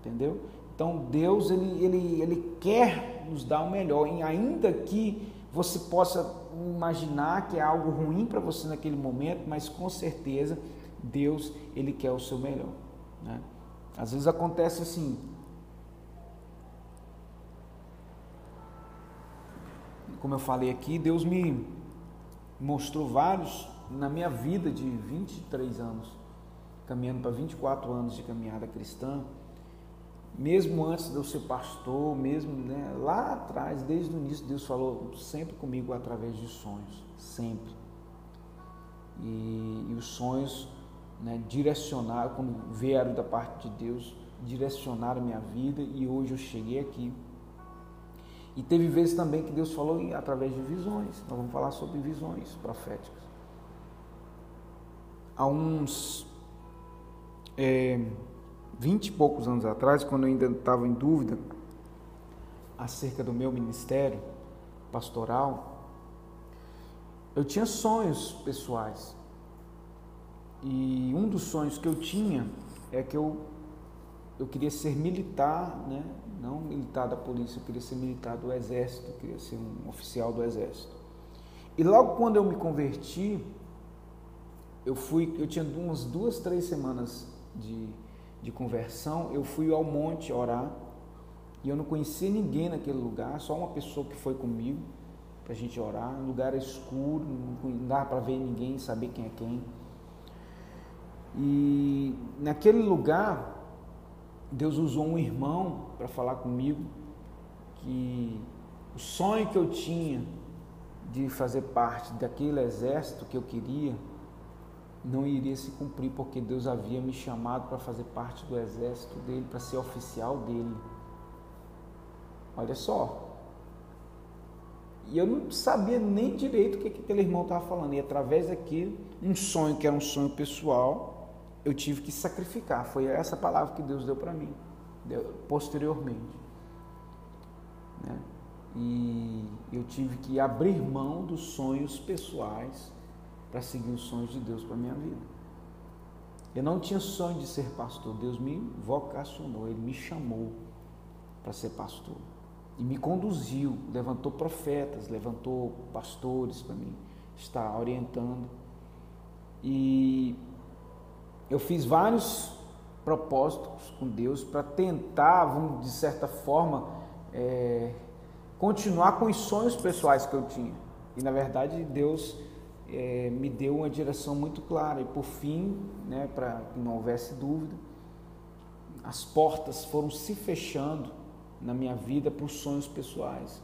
Entendeu? Então, Deus, ele, ele, ele quer nos dar o melhor, e ainda que você possa imaginar que é algo ruim para você naquele momento, mas com certeza Deus, ele quer o seu melhor. Né? Às vezes acontece assim. Como eu falei aqui, Deus me mostrou vários na minha vida de 23 anos, caminhando para 24 anos de caminhada cristã, mesmo antes de eu ser pastor, mesmo né, lá atrás, desde o início, Deus falou sempre comigo através de sonhos, sempre. E, e os sonhos né, direcionar, quando vieram da parte de Deus, direcionaram minha vida e hoje eu cheguei aqui. E teve vezes também que Deus falou através de visões. Nós vamos falar sobre visões proféticas. Há uns é, vinte e poucos anos atrás, quando eu ainda estava em dúvida acerca do meu ministério pastoral, eu tinha sonhos pessoais. E dos sonhos que eu tinha é que eu, eu queria ser militar, né? não militar da polícia, eu queria ser militar do exército, eu queria ser um oficial do exército. E logo quando eu me converti, eu fui, eu tinha umas duas, três semanas de, de conversão, eu fui ao monte orar e eu não conhecia ninguém naquele lugar, só uma pessoa que foi comigo para a gente orar. Um lugar escuro, não dá para ver ninguém, saber quem é quem. E naquele lugar, Deus usou um irmão para falar comigo que o sonho que eu tinha de fazer parte daquele exército que eu queria não iria se cumprir porque Deus havia me chamado para fazer parte do exército dele, para ser oficial dele. Olha só. E eu não sabia nem direito o que aquele irmão estava falando. E através daquilo, um sonho que era um sonho pessoal, eu tive que sacrificar. Foi essa palavra que Deus deu para mim, deu, posteriormente. Né? E eu tive que abrir mão dos sonhos pessoais para seguir os sonhos de Deus para minha vida. Eu não tinha sonho de ser pastor. Deus me vocacionou, Ele me chamou para ser pastor. E me conduziu, levantou profetas, levantou pastores para mim estar orientando. E eu fiz vários propósitos com Deus para tentar, vamos, de certa forma, é, continuar com os sonhos pessoais que eu tinha. E na verdade Deus é, me deu uma direção muito clara. E por fim, né, para que não houvesse dúvida, as portas foram se fechando na minha vida para os sonhos pessoais.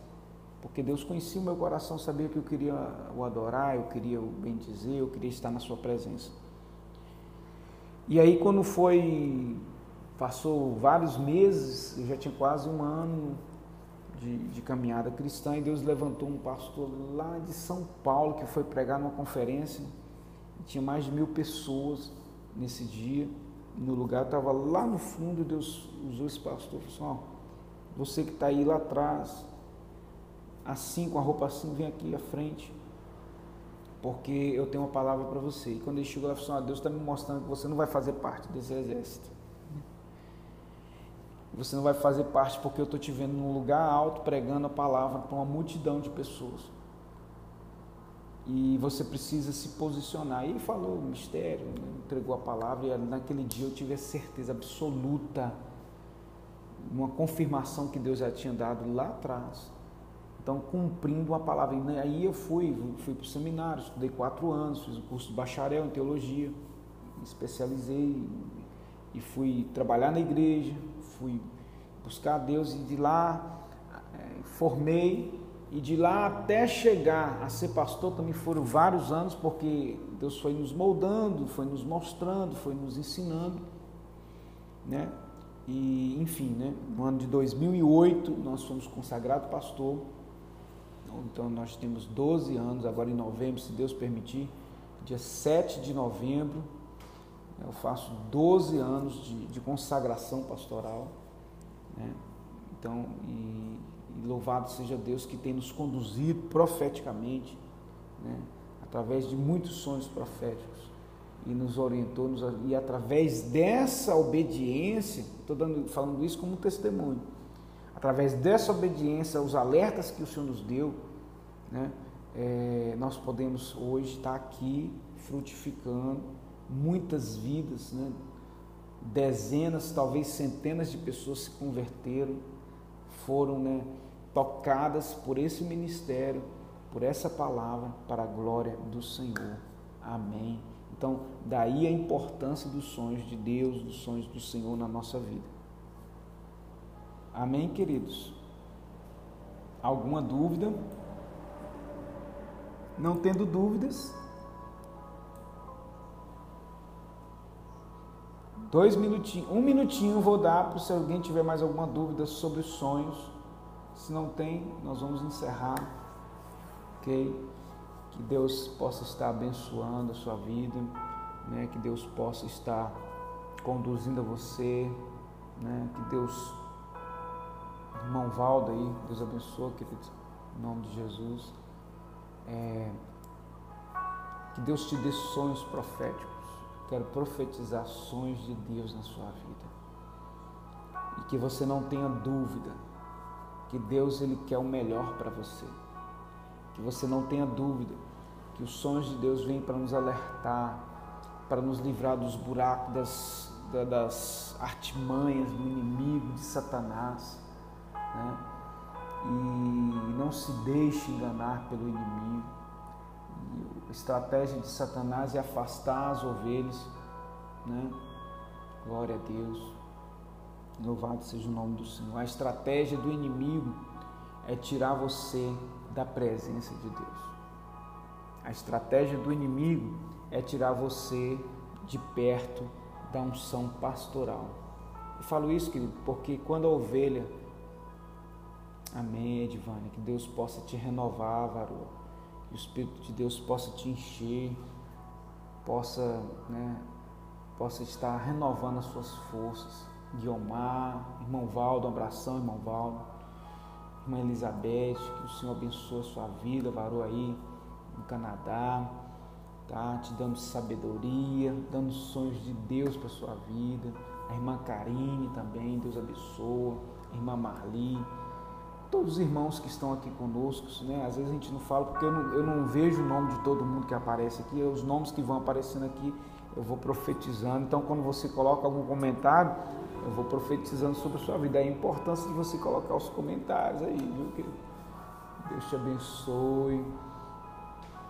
Porque Deus conhecia o meu coração, sabia que eu queria o adorar, eu queria o bem dizer, eu queria estar na sua presença. E aí quando foi, passou vários meses, eu já tinha quase um ano de, de, caminhada cristã, e Deus levantou um pastor lá de São Paulo que foi pregar numa conferência, tinha mais de mil pessoas nesse dia, no lugar, estava lá no fundo, Deus usou esse pastor, falou assim, ó, você que está aí lá atrás, assim, com a roupa assim, vem aqui à frente, porque eu tenho uma palavra para você. E quando ele chegou lá, falou assim, Deus está me mostrando que você não vai fazer parte desse exército. Você não vai fazer parte porque eu estou te vendo num lugar alto pregando a palavra para uma multidão de pessoas. E você precisa se posicionar. E ele falou o mistério, né? entregou a palavra, e naquele dia eu tive a certeza absoluta, uma confirmação que Deus já tinha dado lá atrás então, cumprindo uma palavra. E aí eu fui, fui para o seminário, estudei quatro anos, fiz o curso de bacharel em teologia, especializei e fui trabalhar na igreja, fui buscar a Deus e de lá é, formei e de lá até chegar a ser pastor também foram vários anos, porque Deus foi nos moldando, foi nos mostrando, foi nos ensinando, né? E enfim, né? No ano de 2008 nós fomos consagrados pastor então nós temos 12 anos, agora em novembro, se Deus permitir, dia 7 de novembro, eu faço 12 anos de, de consagração pastoral. Né? Então, e, e, louvado seja Deus que tem nos conduzido profeticamente, né? através de muitos sonhos proféticos, e nos orientou, nos, e através dessa obediência, estou falando isso como testemunho, através dessa obediência aos alertas que o Senhor nos deu, né, é, nós podemos hoje estar aqui frutificando muitas vidas, né, dezenas, talvez centenas de pessoas se converteram, foram né, tocadas por esse ministério, por essa palavra, para a glória do Senhor. Amém. Então, daí a importância dos sonhos de Deus, dos sonhos do Senhor na nossa vida. Amém, queridos? Alguma dúvida? Não tendo dúvidas, Dois minutinhos, um minutinho vou dar para se alguém tiver mais alguma dúvida sobre os sonhos. Se não tem, nós vamos encerrar, ok? Que Deus possa estar abençoando a sua vida, né? Que Deus possa estar conduzindo a você, né? Que Deus, irmão Valdo aí, Deus abençoe, querido, em nome de Jesus. É, que Deus te dê sonhos proféticos. Quero profetizar sonhos de Deus na sua vida. E que você não tenha dúvida que Deus ele quer o melhor para você. Que você não tenha dúvida que os sonhos de Deus vêm para nos alertar, para nos livrar dos buracos, das, das artimanhas do inimigo, de Satanás. Né? E não se deixe enganar pelo inimigo a estratégia de Satanás é afastar as ovelhas, né? Glória a Deus. Louvado seja o nome do Senhor. A estratégia do inimigo é tirar você da presença de Deus. A estratégia do inimigo é tirar você de perto da unção pastoral. Eu falo isso, querido, porque quando a ovelha, amém, Edvânia, que Deus possa te renovar, varoa que o Espírito de Deus possa te encher, possa, né, possa estar renovando as suas forças. Guiomar, irmão Valdo, um abração, irmão Valdo. Irmã Elizabeth, que o Senhor abençoe a sua vida, varou aí no Canadá, tá? Te dando sabedoria, dando sonhos de Deus para sua vida. A irmã Karine também, Deus abençoa. A irmã Marli, todos os irmãos que estão aqui conosco, né? Às vezes a gente não fala porque eu não, eu não vejo o nome de todo mundo que aparece aqui, os nomes que vão aparecendo aqui eu vou profetizando. Então, quando você coloca algum comentário, eu vou profetizando sobre a sua vida. É a importância de você colocar os comentários aí, viu, querido? Deus te abençoe,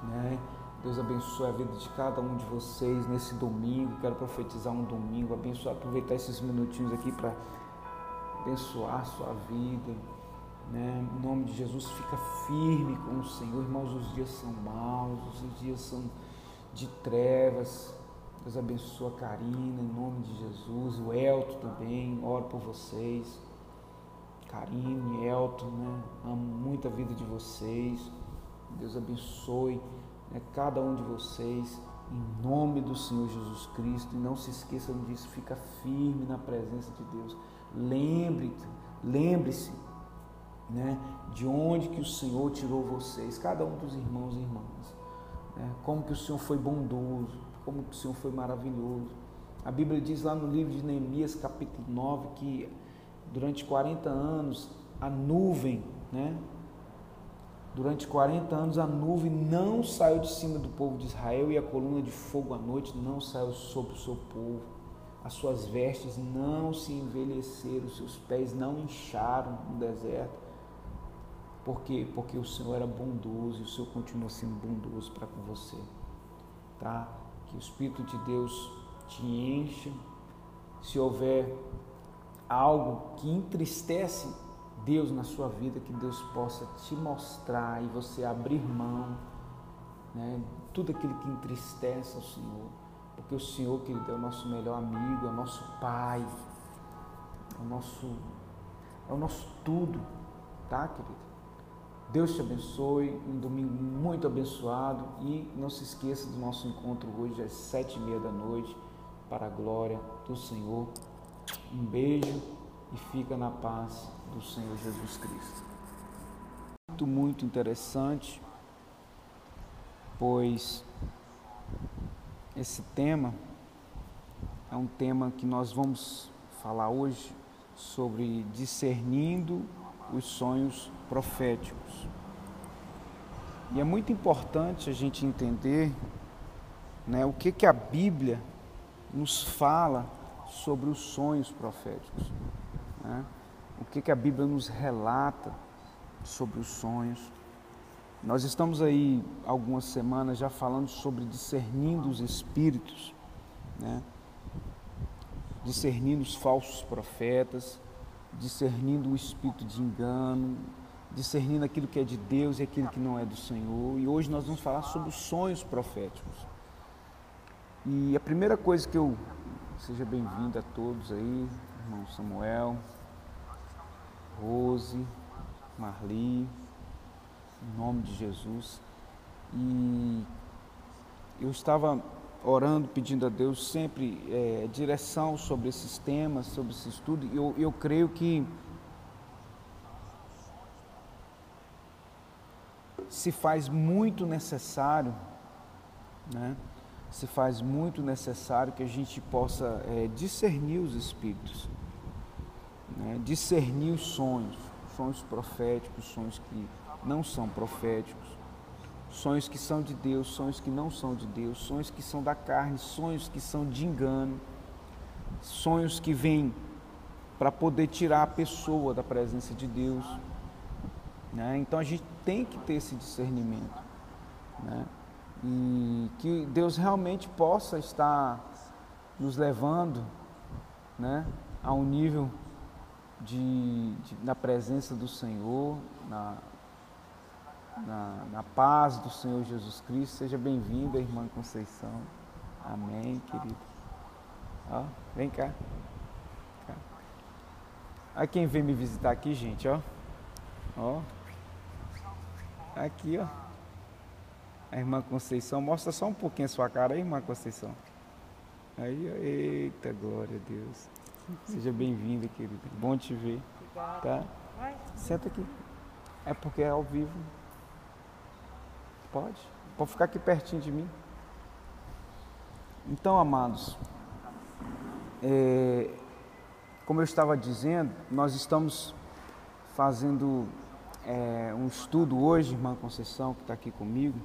né? Deus abençoe a vida de cada um de vocês nesse domingo. Quero profetizar um domingo, abençoar, aproveitar esses minutinhos aqui para abençoar a sua vida né? Nome de Jesus, fica firme com o Senhor. Irmãos, os dias são maus, os dias são de trevas. Deus abençoe a Karina, em nome de Jesus. O Elton também, oro por vocês. Karine, Elton, né? amo muito a vida de vocês. Deus abençoe né, cada um de vocês, em nome do Senhor Jesus Cristo. E não se esqueçam disso, fica firme na presença de Deus. Lembre-se, lembre-se né, de onde que o Senhor tirou vocês, cada um dos irmãos e irmãs, né, como que o Senhor foi bondoso, como que o Senhor foi maravilhoso. A Bíblia diz lá no livro de Neemias, capítulo 9, que durante 40 anos a nuvem, né, Durante 40 anos a nuvem não saiu de cima do povo de Israel e a coluna de fogo à noite não saiu sobre o seu povo. As suas vestes não se envelheceram, seus pés não incharam no deserto. Por quê? Porque o Senhor era bondoso e o Senhor continua sendo bondoso para com você. Tá? Que o Espírito de Deus te encha. Se houver algo que entristece Deus na sua vida, que Deus possa te mostrar e você abrir mão, né? Tudo aquilo que entristece ao Senhor. Porque o Senhor, querido, é o nosso melhor amigo, é o nosso Pai, é o nosso, é o nosso tudo, tá, querido? Deus te abençoe, um domingo muito abençoado e não se esqueça do nosso encontro hoje às sete e meia da noite para a glória do Senhor. Um beijo e fica na paz do Senhor Jesus Cristo. Muito, muito interessante, pois esse tema é um tema que nós vamos falar hoje sobre discernindo os sonhos proféticos. E é muito importante a gente entender né, o que, que a Bíblia nos fala sobre os sonhos proféticos. Né? O que, que a Bíblia nos relata sobre os sonhos. Nós estamos aí algumas semanas já falando sobre discernindo os espíritos, né? discernindo os falsos profetas, discernindo o espírito de engano, discernindo aquilo que é de Deus e aquilo que não é do Senhor. E hoje nós vamos falar sobre os sonhos proféticos. E a primeira coisa que eu Seja bem-vindo a todos aí, irmão Samuel, Rose, Marli, em nome de Jesus. E eu estava orando, pedindo a Deus sempre é, direção sobre esses temas, sobre esse estudo. Eu, eu creio que se faz muito necessário, né? Se faz muito necessário que a gente possa é, discernir os espíritos, né? discernir os sonhos, sonhos proféticos, sonhos que não são proféticos, sonhos que são de Deus, sonhos que não são de Deus, sonhos que são da carne, sonhos que são de engano, sonhos que vêm para poder tirar a pessoa da presença de Deus. Né? Então a gente tem que ter esse discernimento. Né? E que Deus realmente possa estar nos levando né, a um nível de, de, na presença do Senhor, na, na, na paz do Senhor Jesus Cristo. Seja bem-vinda, irmã Conceição. Amém, querido. Ó, vem cá. cá. A quem vem me visitar aqui, gente, ó. Ó. Aqui, ó. A irmã Conceição, mostra só um pouquinho a sua cara aí, irmã Conceição. Aí, ó. eita, glória a Deus. Seja bem-vinda, querida. Bom te ver. Tá? Senta aqui. É porque é ao vivo. Pode? Pode ficar aqui pertinho de mim. Então, amados, é, como eu estava dizendo, nós estamos fazendo é, um estudo hoje, irmã Conceição, que está aqui comigo,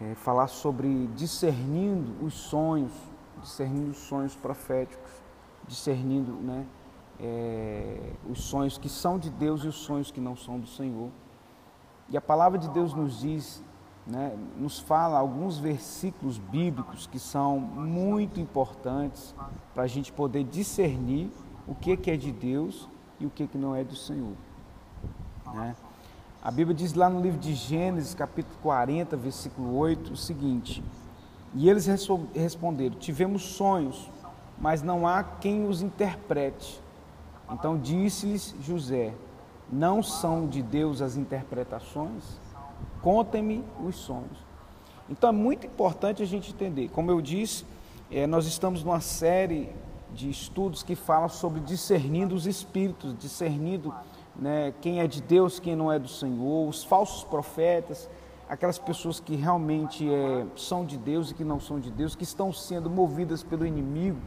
é, falar sobre discernindo os sonhos, discernindo os sonhos proféticos, discernindo né, é, os sonhos que são de Deus e os sonhos que não são do Senhor. E a palavra de Deus nos diz, né, nos fala alguns versículos bíblicos que são muito importantes para a gente poder discernir o que, que é de Deus e o que, que não é do Senhor. Né? A Bíblia diz lá no livro de Gênesis, capítulo 40, versículo 8, o seguinte: E eles responderam: Tivemos sonhos, mas não há quem os interprete. Então disse-lhes José: Não são de Deus as interpretações? Contem-me os sonhos. Então é muito importante a gente entender. Como eu disse, é, nós estamos numa série de estudos que falam sobre discernindo os espíritos, discernindo né, quem é de Deus, quem não é do Senhor, os falsos profetas, aquelas pessoas que realmente é, são de Deus e que não são de Deus, que estão sendo movidas pelo inimigo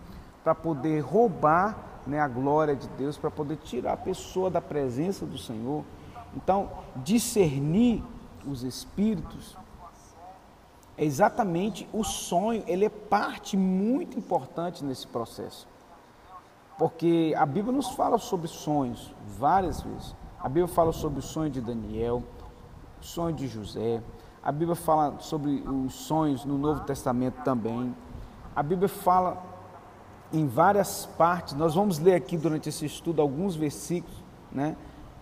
para poder roubar né, a glória de Deus, para poder tirar a pessoa da presença do Senhor. Então, discernir os espíritos é exatamente o sonho, ele é parte muito importante nesse processo. Porque a Bíblia nos fala sobre sonhos várias vezes. A Bíblia fala sobre o sonho de Daniel, o sonho de José. A Bíblia fala sobre os sonhos no Novo Testamento também. A Bíblia fala em várias partes. Nós vamos ler aqui durante esse estudo alguns versículos, né,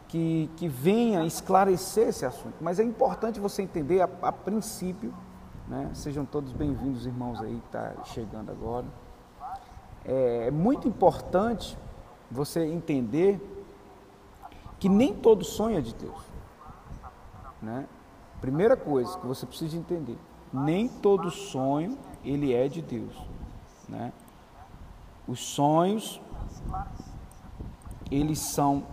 que, que venha esclarecer esse assunto. Mas é importante você entender a, a princípio, né, sejam todos bem-vindos, irmãos aí que está chegando agora é muito importante você entender que nem todo sonho é de Deus. Né? Primeira coisa que você precisa entender, nem todo sonho ele é de Deus. Né? Os sonhos, eles são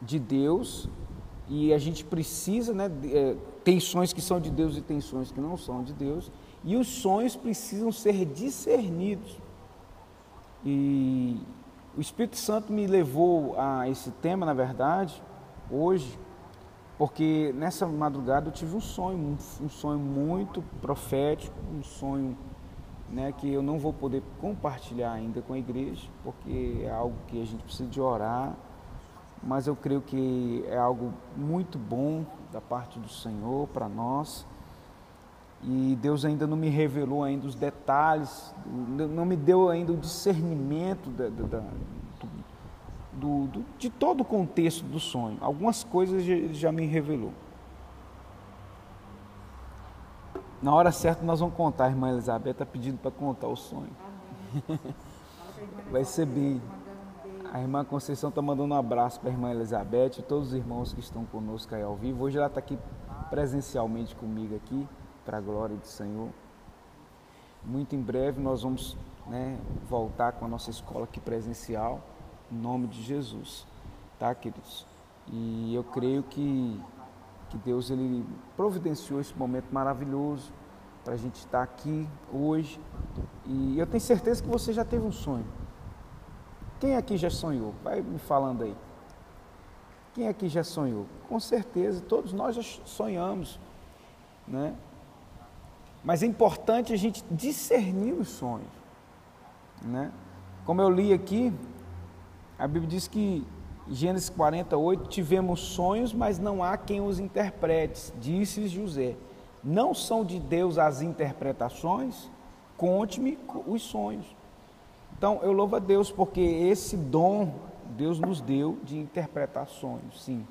de Deus e a gente precisa, né, é, tem sonhos que são de Deus e tem sonhos que não são de Deus, e os sonhos precisam ser discernidos. E o Espírito Santo me levou a esse tema, na verdade, hoje, porque nessa madrugada eu tive um sonho, um sonho muito profético, um sonho né, que eu não vou poder compartilhar ainda com a igreja, porque é algo que a gente precisa de orar, mas eu creio que é algo muito bom da parte do Senhor para nós e Deus ainda não me revelou ainda os detalhes, não me deu ainda o discernimento da, da, do, do, de todo o contexto do sonho. Algumas coisas ele já me revelou. Na hora certa nós vamos contar, a irmã Elizabeth está pedindo para contar o sonho. Vai ser bem. A irmã Conceição está mandando um abraço para a irmã Elizabeth e todos os irmãos que estão conosco aí ao vivo. Hoje ela está aqui presencialmente comigo aqui, para a glória do Senhor. Muito em breve nós vamos né, voltar com a nossa escola aqui presencial, em nome de Jesus, tá, queridos? E eu creio que, que Deus ele providenciou esse momento maravilhoso para a gente estar aqui hoje. E eu tenho certeza que você já teve um sonho. Quem aqui já sonhou? Vai me falando aí. Quem aqui já sonhou? Com certeza, todos nós já sonhamos, né? Mas é importante a gente discernir os sonhos, né? Como eu li aqui, a Bíblia diz que Gênesis 48, tivemos sonhos, mas não há quem os interprete, disse José. Não são de Deus as interpretações? Conte-me os sonhos. Então, eu louvo a Deus porque esse dom Deus nos deu de interpretar sonhos, sim.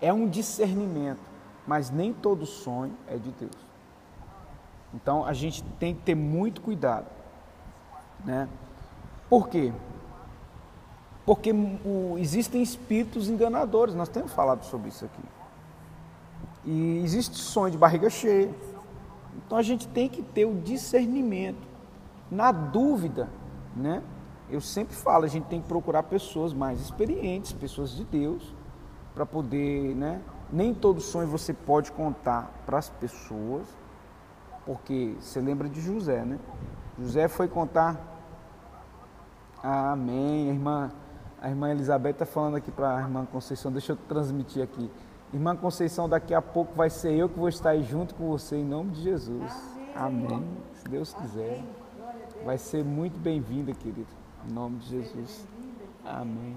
É um discernimento, mas nem todo sonho é de Deus. Então, a gente tem que ter muito cuidado, né? Por quê? Porque o, existem espíritos enganadores, nós temos falado sobre isso aqui. E existe sonho de barriga cheia. Então a gente tem que ter o discernimento. Na dúvida, né? Eu sempre falo, a gente tem que procurar pessoas mais experientes, pessoas de Deus, para poder, né? Nem todo sonho você pode contar para as pessoas, porque você lembra de José, né? José foi contar. Amém, irmã a irmã Elizabeth está falando aqui para a irmã Conceição, deixa eu transmitir aqui. Irmã Conceição, daqui a pouco vai ser eu que vou estar aí junto com você, em nome de Jesus. Amém. Amém. Se Deus quiser. Vai ser muito bem-vinda, querido, em nome de Jesus. Amém.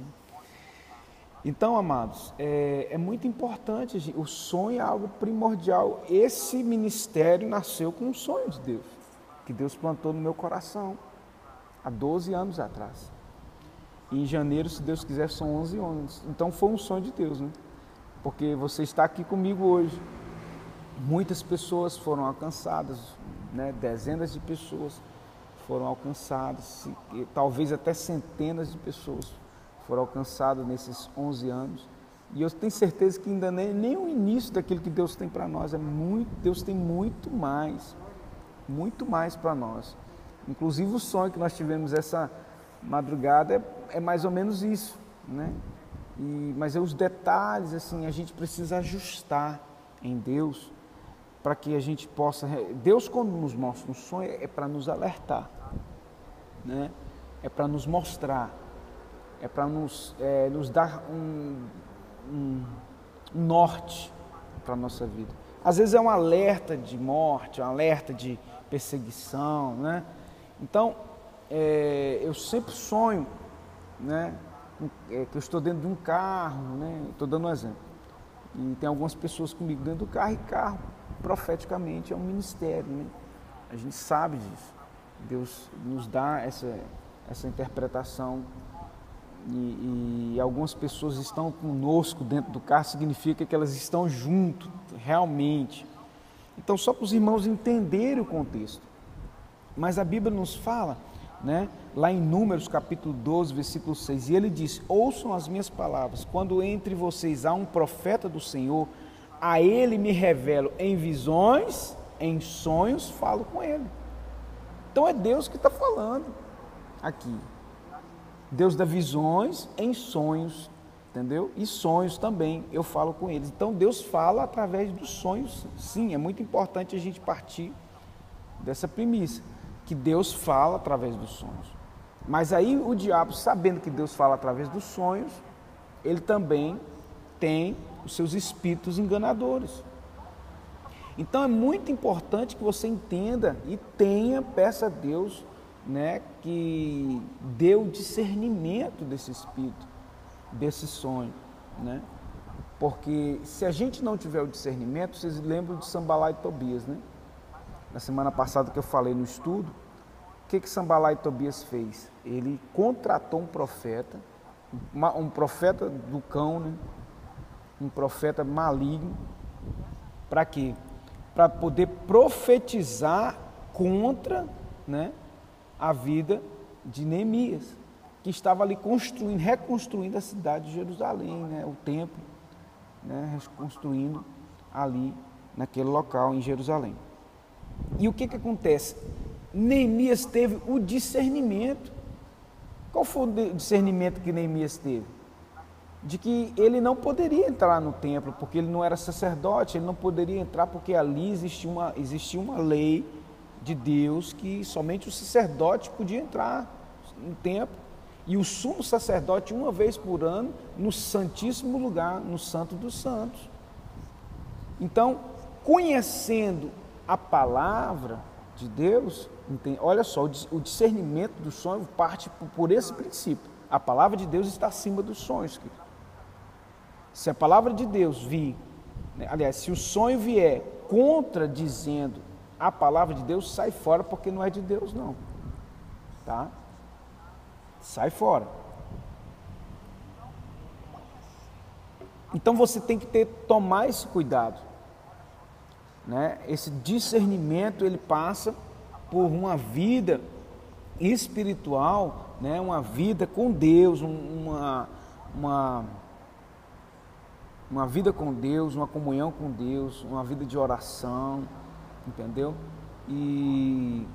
Então, amados, é, é, muito importante, o sonho é algo primordial. Esse ministério nasceu com um sonho de Deus, que Deus plantou no meu coração há 12 anos atrás. E em janeiro, se Deus quiser, são 11 anos. Então foi um sonho de Deus, né? Porque você está aqui comigo hoje. Muitas pessoas foram alcançadas, né? dezenas de pessoas foram alcançadas, talvez até centenas de pessoas foram alcançadas nesses 11 anos. E eu tenho certeza que ainda nem, nem o início daquilo que Deus tem para nós é muito, Deus tem muito mais, muito mais para nós. Inclusive o sonho que nós tivemos essa madrugada é, é mais ou menos isso, né? E, mas é os detalhes, assim, a gente precisa ajustar em Deus para que a gente possa. Deus, quando nos mostra um sonho, é para nos alertar, né? é para nos mostrar, é para nos, é, nos dar um, um, norte para a nossa vida. Às vezes é um alerta de morte, um alerta de perseguição, né? Então, é, eu sempre sonho, né? É, que eu estou dentro de um carro, né? Estou dando um exemplo. E tem algumas pessoas comigo dentro do carro e carro, profeticamente, é um ministério, né? A gente sabe disso. Deus nos dá essa, essa interpretação e, e, algumas pessoas estão conosco dentro do carro, significa que elas estão junto, realmente. Então, só para os irmãos entenderem o contexto. Mas a Bíblia nos fala né? lá em Números capítulo 12, versículo 6, e ele diz: Ouçam as minhas palavras, quando entre vocês há um profeta do Senhor, a ele me revelo em visões, em sonhos, falo com ele. Então é Deus que está falando aqui. Deus dá visões em sonhos, entendeu? E sonhos também, eu falo com eles. Então Deus fala através dos sonhos, sim, é muito importante a gente partir dessa premissa que Deus fala através dos sonhos. Mas aí o diabo, sabendo que Deus fala através dos sonhos, ele também tem os seus espíritos enganadores. Então é muito importante que você entenda e tenha, peça a Deus, né, que dê o discernimento desse espírito, desse sonho, né? Porque se a gente não tiver o discernimento, vocês lembram de Sambalá e Tobias, né? Na semana passada que eu falei no estudo, que, que Sambalá e Tobias fez? Ele contratou um profeta, um profeta do cão, né? um profeta maligno, para quê? Para poder profetizar contra né, a vida de Neemias, que estava ali construindo, reconstruindo a cidade de Jerusalém, né, o templo, né, reconstruindo ali naquele local em Jerusalém. E o que, que acontece? Neemias teve o discernimento. Qual foi o discernimento que Neemias teve? De que ele não poderia entrar no templo, porque ele não era sacerdote, ele não poderia entrar porque ali existia uma, existia uma lei de Deus que somente o sacerdote podia entrar no templo. E o sumo sacerdote, uma vez por ano, no santíssimo lugar, no Santo dos Santos. Então, conhecendo a palavra de Deus, olha só, o discernimento do sonho parte por esse princípio. A palavra de Deus está acima dos sonhos. Se a palavra de Deus vir, né, aliás, se o sonho vier contradizendo a palavra de Deus, sai fora porque não é de Deus, não. Tá? Sai fora. Então você tem que ter tomar esse cuidado. Né? Esse discernimento ele passa por uma vida espiritual, né? uma vida com Deus, uma, uma, uma vida com Deus, uma comunhão com Deus, uma vida de oração, entendeu? E,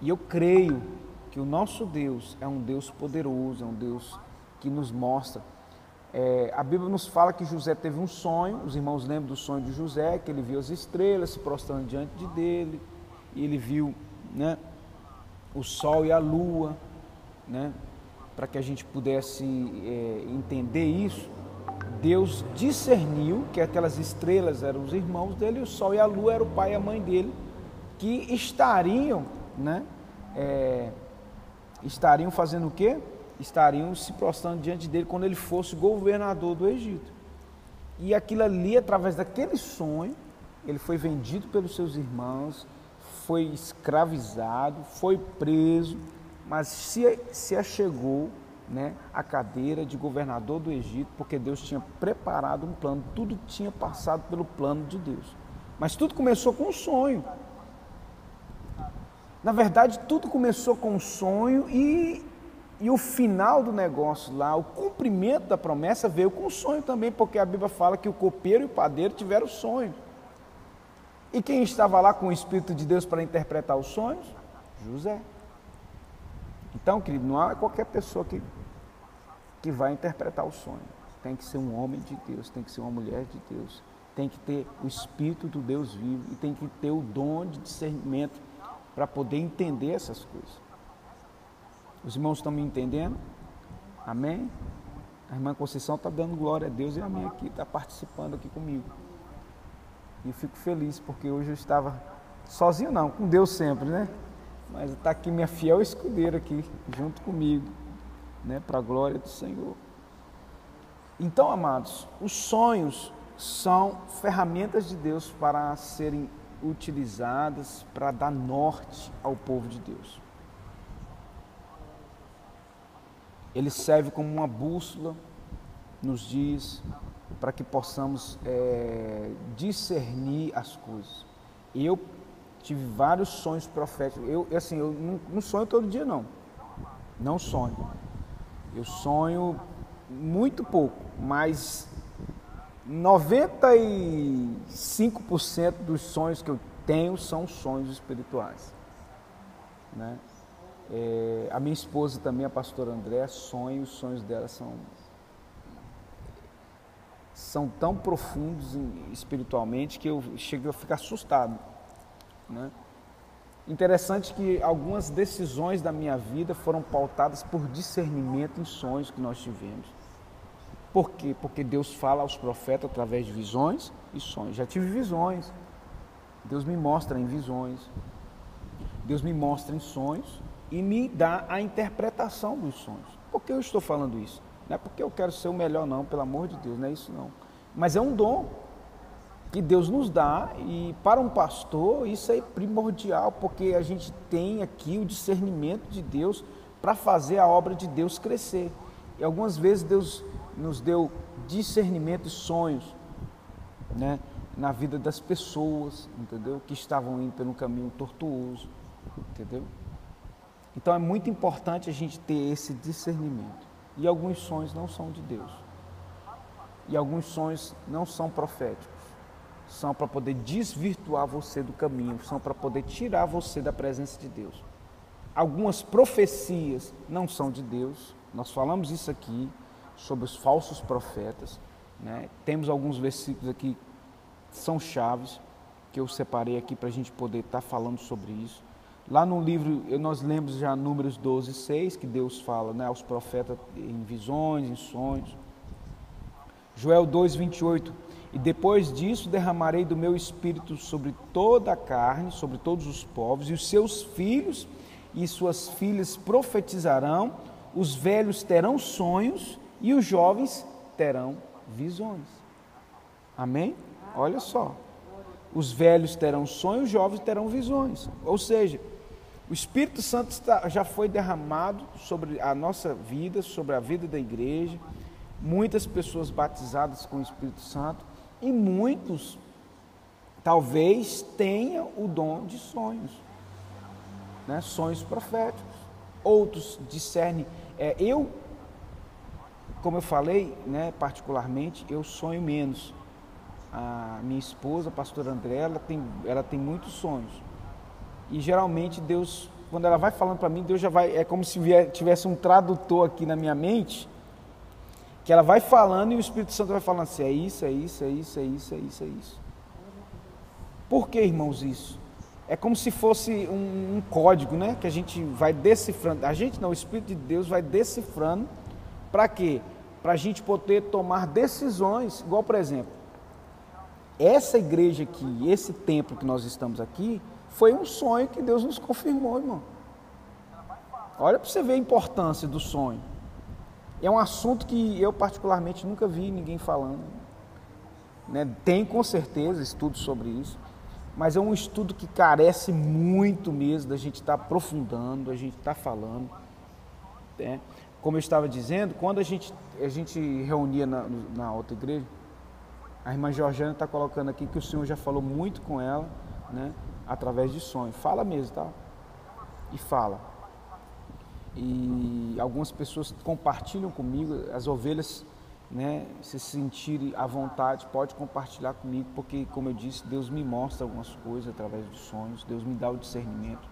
e eu creio que o nosso Deus é um Deus poderoso, é um Deus que nos mostra é, a Bíblia nos fala que José teve um sonho, os irmãos lembram do sonho de José, que ele viu as estrelas se prostrando diante de dele, e ele viu né, o sol e a lua, né, para que a gente pudesse é, entender isso. Deus discerniu que aquelas estrelas eram os irmãos dele, o sol e a lua eram o pai e a mãe dele, que estariam, né, é, estariam fazendo o quê? estariam se prostrando diante dele quando ele fosse governador do Egito. E aquilo ali, através daquele sonho, ele foi vendido pelos seus irmãos, foi escravizado, foi preso, mas se, se achegou né, à cadeira de governador do Egito, porque Deus tinha preparado um plano, tudo tinha passado pelo plano de Deus. Mas tudo começou com um sonho. Na verdade, tudo começou com um sonho e e o final do negócio lá, o cumprimento da promessa veio com sonho também, porque a Bíblia fala que o copeiro e o padeiro tiveram sonho. E quem estava lá com o Espírito de Deus para interpretar os sonhos? José. Então, querido, não é qualquer pessoa que, que vai interpretar o sonho. Tem que ser um homem de Deus, tem que ser uma mulher de Deus, tem que ter o Espírito do Deus vivo e tem que ter o dom de discernimento para poder entender essas coisas. Os irmãos estão me entendendo? Amém? A irmã Conceição está dando glória a Deus e a mim aqui, está participando aqui comigo. E fico feliz porque hoje eu estava sozinho não, com Deus sempre, né? Mas está aqui minha fiel escudeira aqui, junto comigo, né? Para a glória do Senhor. Então, amados, os sonhos são ferramentas de Deus para serem utilizadas para dar norte ao povo de Deus. ele serve como uma bússola nos dias para que possamos é, discernir as coisas. Eu tive vários sonhos proféticos. Eu, assim, eu não, não sonho todo dia, não. Não sonho. Eu sonho muito pouco, mas 95% dos sonhos que eu tenho são sonhos espirituais. Né? É, a minha esposa também, a pastora André, sonha, os sonhos dela são, são tão profundos espiritualmente que eu chego a ficar assustado. Né? Interessante que algumas decisões da minha vida foram pautadas por discernimento em sonhos que nós tivemos. Por quê? Porque Deus fala aos profetas através de visões e sonhos. Já tive visões. Deus me mostra em visões. Deus me mostra em sonhos e me dá a interpretação dos sonhos. Por que eu estou falando isso? Não é porque eu quero ser o melhor, não, pelo amor de Deus, não é isso não. Mas é um dom que Deus nos dá e para um pastor isso é primordial, porque a gente tem aqui o discernimento de Deus para fazer a obra de Deus crescer. E algumas vezes Deus nos deu discernimento e sonhos, né, na vida das pessoas, entendeu? Que estavam indo pelo caminho tortuoso, entendeu? Então é muito importante a gente ter esse discernimento. E alguns sonhos não são de Deus. E alguns sonhos não são proféticos. São para poder desvirtuar você do caminho, são para poder tirar você da presença de Deus. Algumas profecias não são de Deus. Nós falamos isso aqui sobre os falsos profetas. Né? Temos alguns versículos aqui que são chaves que eu separei aqui para a gente poder estar tá falando sobre isso. Lá no livro, nós lemos já Números 12, 6, que Deus fala né, aos profetas em visões, em sonhos. Joel 2, 28. E depois disso derramarei do meu espírito sobre toda a carne, sobre todos os povos, e os seus filhos e suas filhas profetizarão, os velhos terão sonhos e os jovens terão visões. Amém? Olha só. Os velhos terão sonhos, os jovens terão visões. Ou seja, o Espírito Santo está, já foi derramado sobre a nossa vida, sobre a vida da igreja. Muitas pessoas batizadas com o Espírito Santo e muitos talvez tenham o dom de sonhos, né? sonhos proféticos. Outros discernem. É, eu, como eu falei, né, particularmente, eu sonho menos. A minha esposa, a pastora André, ela tem, ela tem muitos sonhos. E geralmente Deus, quando ela vai falando para mim, Deus já vai, é como se vier, tivesse um tradutor aqui na minha mente, que ela vai falando e o Espírito Santo vai falando assim, é isso, é isso, é isso, é isso, é isso, é isso. Por que, irmãos, isso? É como se fosse um, um código, né? Que a gente vai decifrando. A gente não, o Espírito de Deus vai decifrando. Para quê? Para a gente poder tomar decisões. Igual, por exemplo, essa igreja aqui, esse templo que nós estamos aqui, foi um sonho que Deus nos confirmou, irmão. Olha para você ver a importância do sonho. É um assunto que eu particularmente nunca vi ninguém falando. Né? Tem com certeza estudos sobre isso, mas é um estudo que carece muito mesmo da gente estar tá aprofundando, a gente estar tá falando. Né? Como eu estava dizendo, quando a gente, a gente reunia na, na outra igreja, a irmã Georgiana está colocando aqui que o Senhor já falou muito com ela, né? Através de sonho. Fala mesmo, tá? E fala. E algumas pessoas compartilham comigo, as ovelhas, né, se sentirem à vontade, pode compartilhar comigo, porque, como eu disse, Deus me mostra algumas coisas através dos sonhos, Deus me dá o discernimento.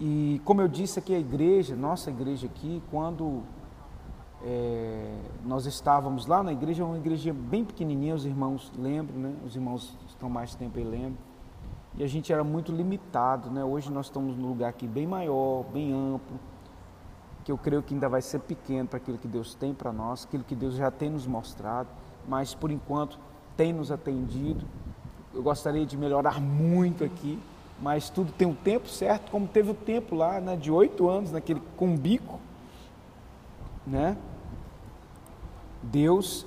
E, como eu disse aqui, a igreja, nossa igreja aqui, quando é, nós estávamos lá na igreja, uma igreja bem pequenininha, os irmãos lembram, né? Os irmãos estão mais tempo e lembram e a gente era muito limitado, né? Hoje nós estamos num lugar aqui bem maior, bem amplo, que eu creio que ainda vai ser pequeno para aquilo que Deus tem para nós, aquilo que Deus já tem nos mostrado, mas por enquanto tem nos atendido. Eu gostaria de melhorar muito aqui, mas tudo tem um tempo certo, como teve o tempo lá, né, de oito anos, naquele cumbico, né? Deus,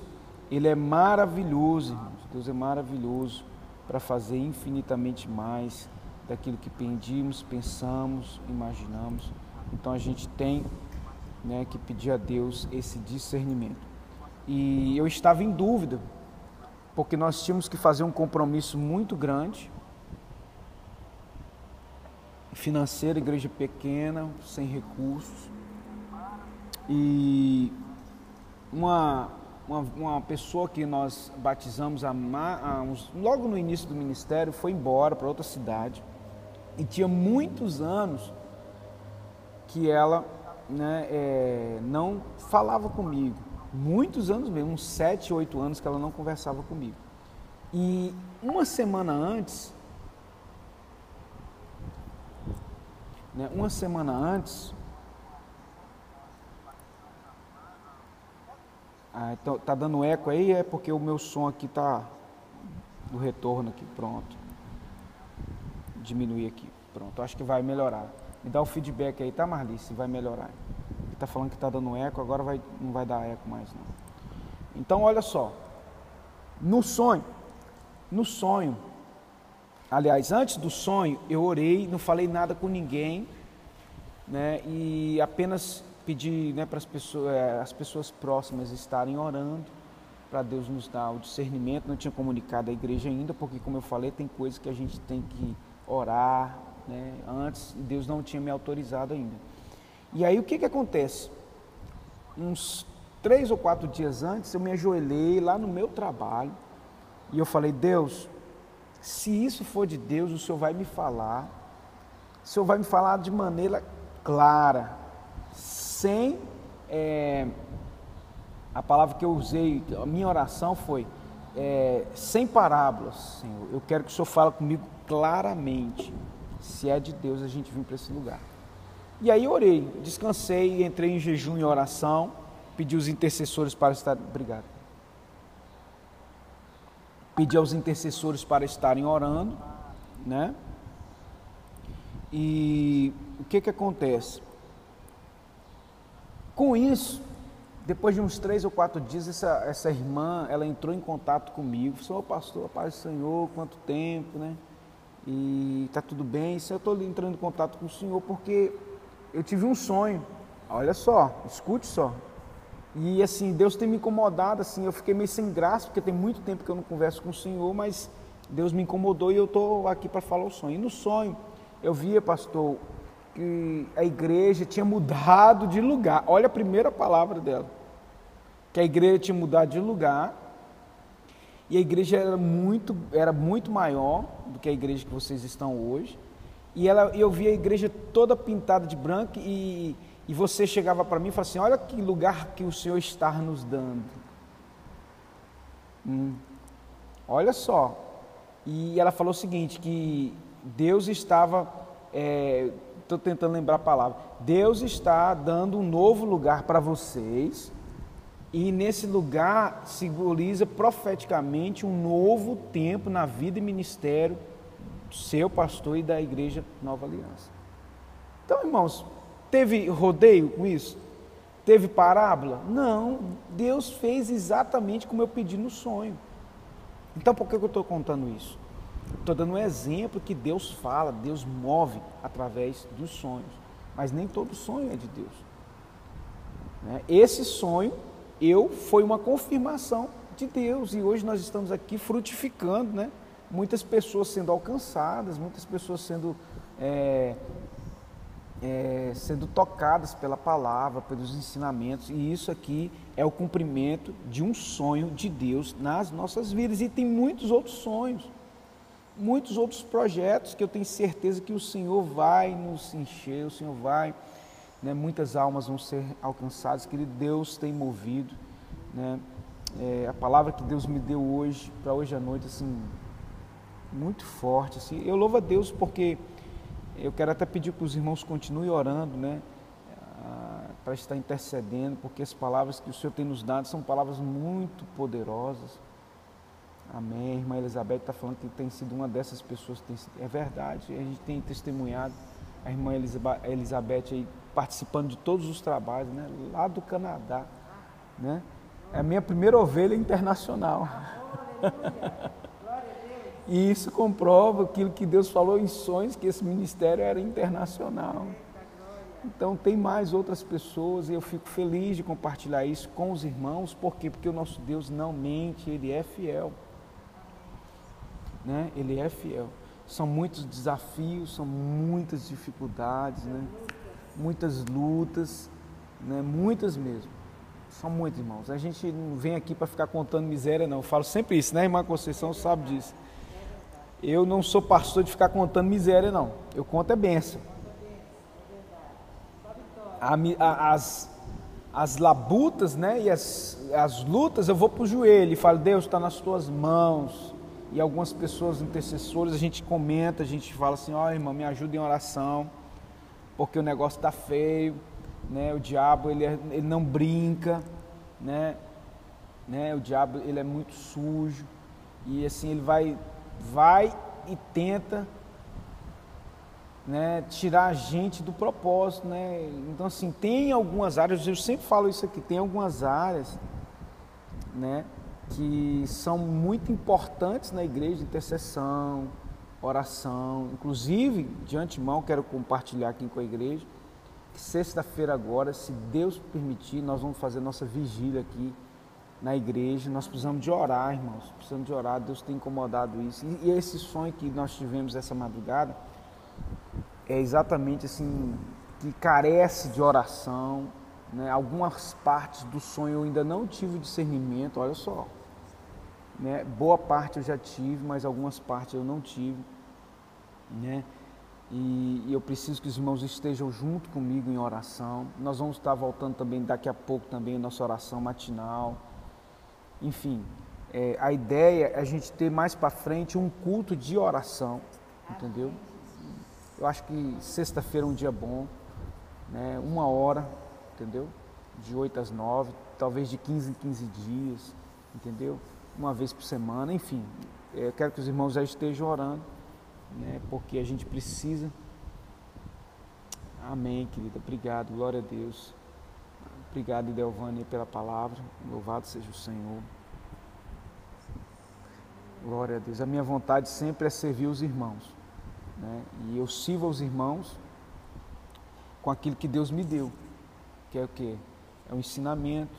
Ele é maravilhoso, irmãos. Deus é maravilhoso para fazer infinitamente mais daquilo que pedimos, pensamos, imaginamos. Então a gente tem né, que pedir a Deus esse discernimento. E eu estava em dúvida, porque nós tínhamos que fazer um compromisso muito grande, financeiro, igreja pequena, sem recursos. E uma uma, uma pessoa que nós batizamos a, a uns, logo no início do ministério foi embora para outra cidade e tinha muitos anos que ela né, é, não falava comigo. Muitos anos mesmo, uns sete, oito anos que ela não conversava comigo. E uma semana antes, né, uma semana antes, Ah, então, tá dando eco aí, é porque o meu som aqui tá do retorno aqui, pronto. Diminuir aqui, pronto. Acho que vai melhorar. Me dá o feedback aí, tá, Marli? Se vai melhorar. Ele tá falando que tá dando eco, agora vai, não vai dar eco mais não. Então, olha só. No sonho, no sonho, aliás, antes do sonho, eu orei, não falei nada com ninguém, né? E apenas pedir né, para as pessoas, eh, as pessoas próximas estarem orando para Deus nos dar o discernimento. Não tinha comunicado à igreja ainda, porque, como eu falei, tem coisas que a gente tem que orar, né? Antes Deus não tinha me autorizado ainda. E aí o que que acontece? Uns três ou quatro dias antes eu me ajoelhei lá no meu trabalho e eu falei Deus, se isso for de Deus, o Senhor vai me falar. O Senhor vai me falar de maneira clara, sem é, a palavra que eu usei, a minha oração foi é, sem parábolas, Senhor. Eu quero que o Senhor fale comigo claramente. Se é de Deus, a gente vir para esse lugar. E aí orei, descansei, entrei em jejum e oração, pedi os intercessores para estar. Obrigado. Pedi aos intercessores para estarem orando, né? E o que que acontece? Com isso, depois de uns três ou quatro dias, essa, essa irmã, ela entrou em contato comigo, falou, pastor, paz do Senhor, quanto tempo, né? E tá tudo bem, eu estou entrando em contato com o Senhor porque eu tive um sonho, olha só, escute só. E assim, Deus tem me incomodado, assim, eu fiquei meio sem graça, porque tem muito tempo que eu não converso com o Senhor, mas Deus me incomodou e eu estou aqui para falar o sonho. E no sonho, eu via, pastor, que a igreja tinha mudado de lugar. Olha a primeira palavra dela. Que a igreja tinha mudado de lugar. E a igreja era muito, era muito maior do que a igreja que vocês estão hoje. E ela, eu via a igreja toda pintada de branco e, e você chegava para mim e falava assim, olha que lugar que o Senhor está nos dando. Hum, olha só. E ela falou o seguinte, que Deus estava é, estou tentando lembrar a palavra. Deus está dando um novo lugar para vocês, e nesse lugar simboliza profeticamente um novo tempo na vida e ministério do seu pastor e da igreja Nova Aliança. Então, irmãos, teve rodeio com isso? Teve parábola? Não, Deus fez exatamente como eu pedi no sonho. Então, por que eu estou contando isso? Estou dando um exemplo que Deus fala, Deus move através dos sonhos. Mas nem todo sonho é de Deus. Né? Esse sonho, eu, foi uma confirmação de Deus. E hoje nós estamos aqui frutificando, né? Muitas pessoas sendo alcançadas, muitas pessoas sendo, é, é, sendo tocadas pela palavra, pelos ensinamentos. E isso aqui é o cumprimento de um sonho de Deus nas nossas vidas. E tem muitos outros sonhos muitos outros projetos que eu tenho certeza que o Senhor vai nos encher, o Senhor vai, né, muitas almas vão ser alcançadas, que Deus tem movido, né, é, a palavra que Deus me deu hoje, para hoje à noite, assim, muito forte, assim, eu louvo a Deus porque eu quero até pedir para os irmãos continuem orando, né, para estar intercedendo, porque as palavras que o Senhor tem nos dado são palavras muito poderosas, Amém. A irmã Elizabeth está falando que tem sido uma dessas pessoas. Tem, é verdade, a gente tem testemunhado a irmã Elizabeth aí participando de todos os trabalhos, né? Lá do Canadá, né? É a minha primeira ovelha internacional. e isso comprova aquilo que Deus falou em sonhos, que esse ministério era internacional. Então tem mais outras pessoas e eu fico feliz de compartilhar isso com os irmãos, por quê? Porque o nosso Deus não mente, Ele é fiel né? Ele é fiel. São muitos desafios, são muitas dificuldades, né? Muitas lutas, né? Muitas mesmo. São muitos, irmãos. A gente não vem aqui para ficar contando miséria, não. Eu falo sempre isso, né, irmã Conceição sabe disso. Eu não sou pastor de ficar contando miséria, não. Eu conto é benção. As, as labutas, né, e as, as lutas, eu vou para o joelho e falo, Deus está nas tuas mãos e algumas pessoas intercessores, a gente comenta, a gente fala assim, ó oh, irmão, me ajuda em oração, porque o negócio está feio, né? O diabo ele, é, ele não brinca, né? né? O diabo ele é muito sujo e assim ele vai vai e tenta né, tirar a gente do propósito, né? Então assim, tem algumas áreas, eu sempre falo isso aqui, tem algumas áreas, né, que são muito importantes na igreja, intercessão, oração. Inclusive, de antemão, quero compartilhar aqui com a igreja que sexta-feira agora, se Deus permitir, nós vamos fazer nossa vigília aqui na igreja. Nós precisamos de orar, irmãos. Precisamos de orar. Deus tem incomodado isso. E, esse sonho que nós tivemos essa madrugada é exatamente assim que carece de oração, né? Algumas partes do sonho eu ainda não tive discernimento, olha só. Né? Boa parte eu já tive, mas algumas partes eu não tive. Né? E, e, eu preciso que os irmãos estejam junto comigo em oração. Nós vamos estar voltando também daqui a pouco também a nossa oração matinal. Enfim, é, a ideia é a gente ter mais para frente um culto de oração, entendeu? Eu acho que sexta-feira é um dia bom, né? Uma hora, entendeu? De 8 às 9, talvez de 15 em 15 dias, entendeu? Uma vez por semana, enfim. Eu quero que os irmãos já estejam orando, né? Porque a gente precisa. Amém, querida. Obrigado, glória a Deus. Obrigado, Delvânia, pela palavra. Louvado seja o Senhor. Glória a Deus. A minha vontade sempre é servir os irmãos. Né? E eu sirvo aos irmãos com aquilo que Deus me deu que é o que? É o ensinamento,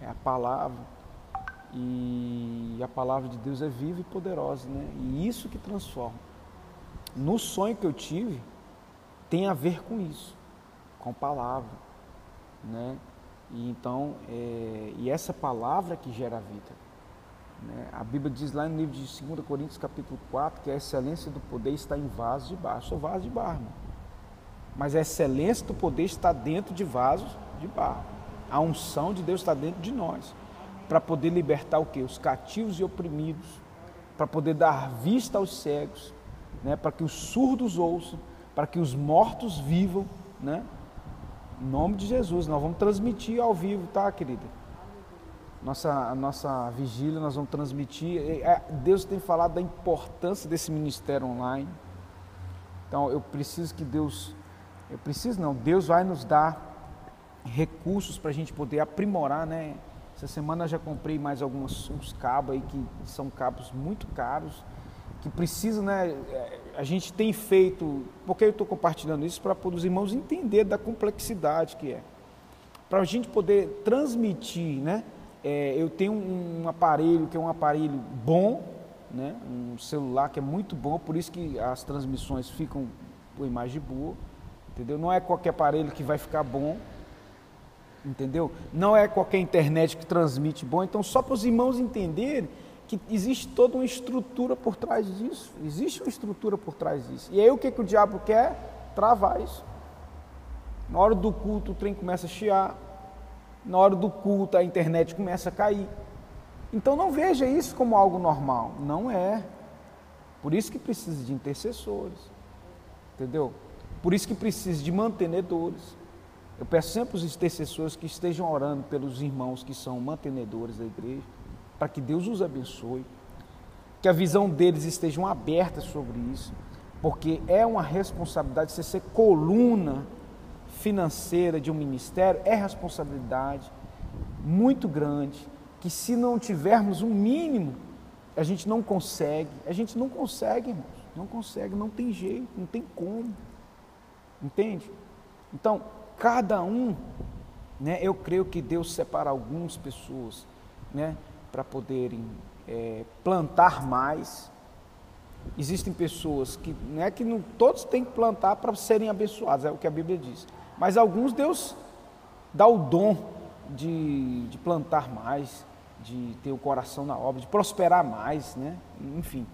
é a palavra. E a palavra de Deus é viva e poderosa, né? E isso que transforma. No sonho que eu tive, tem a ver com isso, com palavra, né? E então, é, e essa palavra que gera a vida. Né? A Bíblia diz lá no livro de 2 Coríntios capítulo 4 que a excelência do poder está em vasos de barro. Eu sou vaso de barro, mas a excelência do poder está dentro de vasos de barro. A unção de Deus está dentro de nós, para poder libertar o que? Os cativos e oprimidos, para poder dar vista aos cegos, né? para que os surdos ouçam, para que os mortos vivam, né? Em nome de Jesus, nós vamos transmitir ao vivo, tá, querida? Nossa, nossa vigília, nós vamos transmitir. É, Deus tem falado da importância desse ministério online. Então, eu preciso que Deus eu preciso não, Deus vai nos dar recursos para a gente poder aprimorar, né? Essa semana já comprei mais alguns uns cabos aí que são cabos muito caros, que precisam, né? É, a gente tem feito, porque eu estou compartilhando isso para os irmãos entender da complexidade que é, para a gente poder transmitir, né? É, eu tenho um, um aparelho que é um aparelho bom, né? Um celular que é muito bom, por isso que as transmissões ficam com imagem boa Entendeu? Não é qualquer aparelho que vai ficar bom. Entendeu? Não é qualquer internet que transmite bom. Então, só para os irmãos entenderem que existe toda uma estrutura por trás disso. Existe uma estrutura por trás disso. E aí o que, que o diabo quer? Travar isso. Na hora do culto o trem começa a chiar. Na hora do culto a internet começa a cair. Então não veja isso como algo normal. Não é. Por isso que precisa de intercessores. Entendeu? Por isso que precisa de mantenedores. Eu peço sempre os intercessores que estejam orando pelos irmãos que são mantenedores da igreja, para que Deus os abençoe, que a visão deles esteja aberta sobre isso, porque é uma responsabilidade, você ser coluna financeira de um ministério, é responsabilidade muito grande, que se não tivermos um mínimo, a gente não consegue, a gente não consegue, irmãos, não consegue, não tem jeito, não tem como. Entende? Então, cada um, né, eu creio que Deus separa algumas pessoas né, para poderem é, plantar mais. Existem pessoas que não é que não, todos têm que plantar para serem abençoados, é o que a Bíblia diz. Mas alguns Deus dá o dom de, de plantar mais, de ter o coração na obra, de prosperar mais, né? Enfim.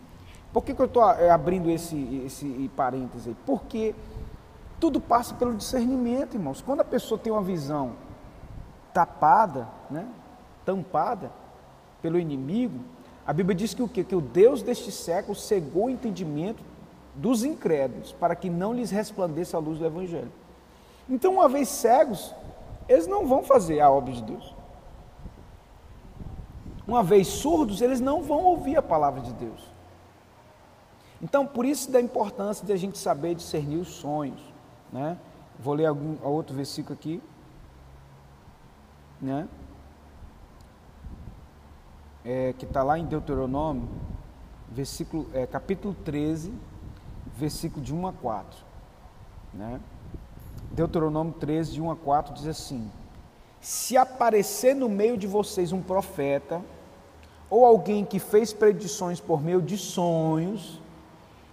Por que, que eu estou é, abrindo esse, esse parêntese aí? Porque tudo passa pelo discernimento, irmãos. Quando a pessoa tem uma visão tapada, né, tampada pelo inimigo, a Bíblia diz que o quê? Que o Deus deste século cegou o entendimento dos incrédulos para que não lhes resplandeça a luz do Evangelho. Então, uma vez cegos, eles não vão fazer a obra de Deus. Uma vez surdos, eles não vão ouvir a palavra de Deus. Então, por isso da importância de a gente saber discernir os sonhos. Né? Vou ler algum outro versículo aqui. Né? É, que está lá em Deuteronômio, versículo, é, capítulo 13, versículo de 1 a 4. Né? Deuteronômio 13, de 1 a 4, diz assim: Se aparecer no meio de vocês um profeta, ou alguém que fez predições por meio de sonhos,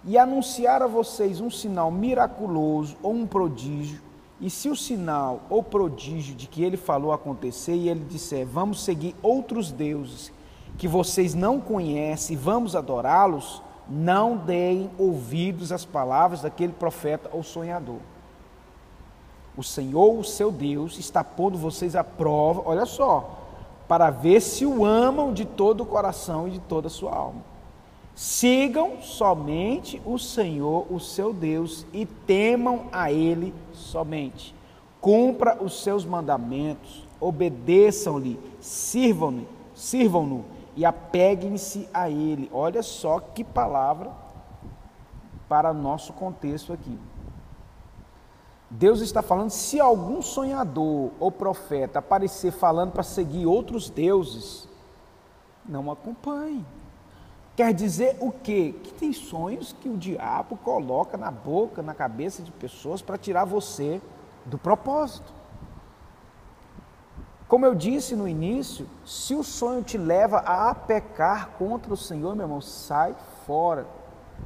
e anunciar a vocês um sinal miraculoso ou um prodígio, e se o sinal ou prodígio de que ele falou acontecer e ele disser, vamos seguir outros deuses que vocês não conhecem, vamos adorá-los, não deem ouvidos às palavras daquele profeta ou sonhador. O Senhor, o seu Deus, está pondo vocês à prova, olha só, para ver se o amam de todo o coração e de toda a sua alma. Sigam somente o Senhor, o seu Deus, e temam a Ele somente. Cumpra os seus mandamentos, obedeçam-lhe, sirvam-no, sirvam-no e apeguem-se a Ele. Olha só que palavra para nosso contexto aqui. Deus está falando: se algum sonhador ou profeta aparecer falando para seguir outros deuses, não acompanhe. Quer dizer o quê? Que tem sonhos que o diabo coloca na boca, na cabeça de pessoas para tirar você do propósito. Como eu disse no início, se o sonho te leva a pecar contra o Senhor, meu irmão, sai fora.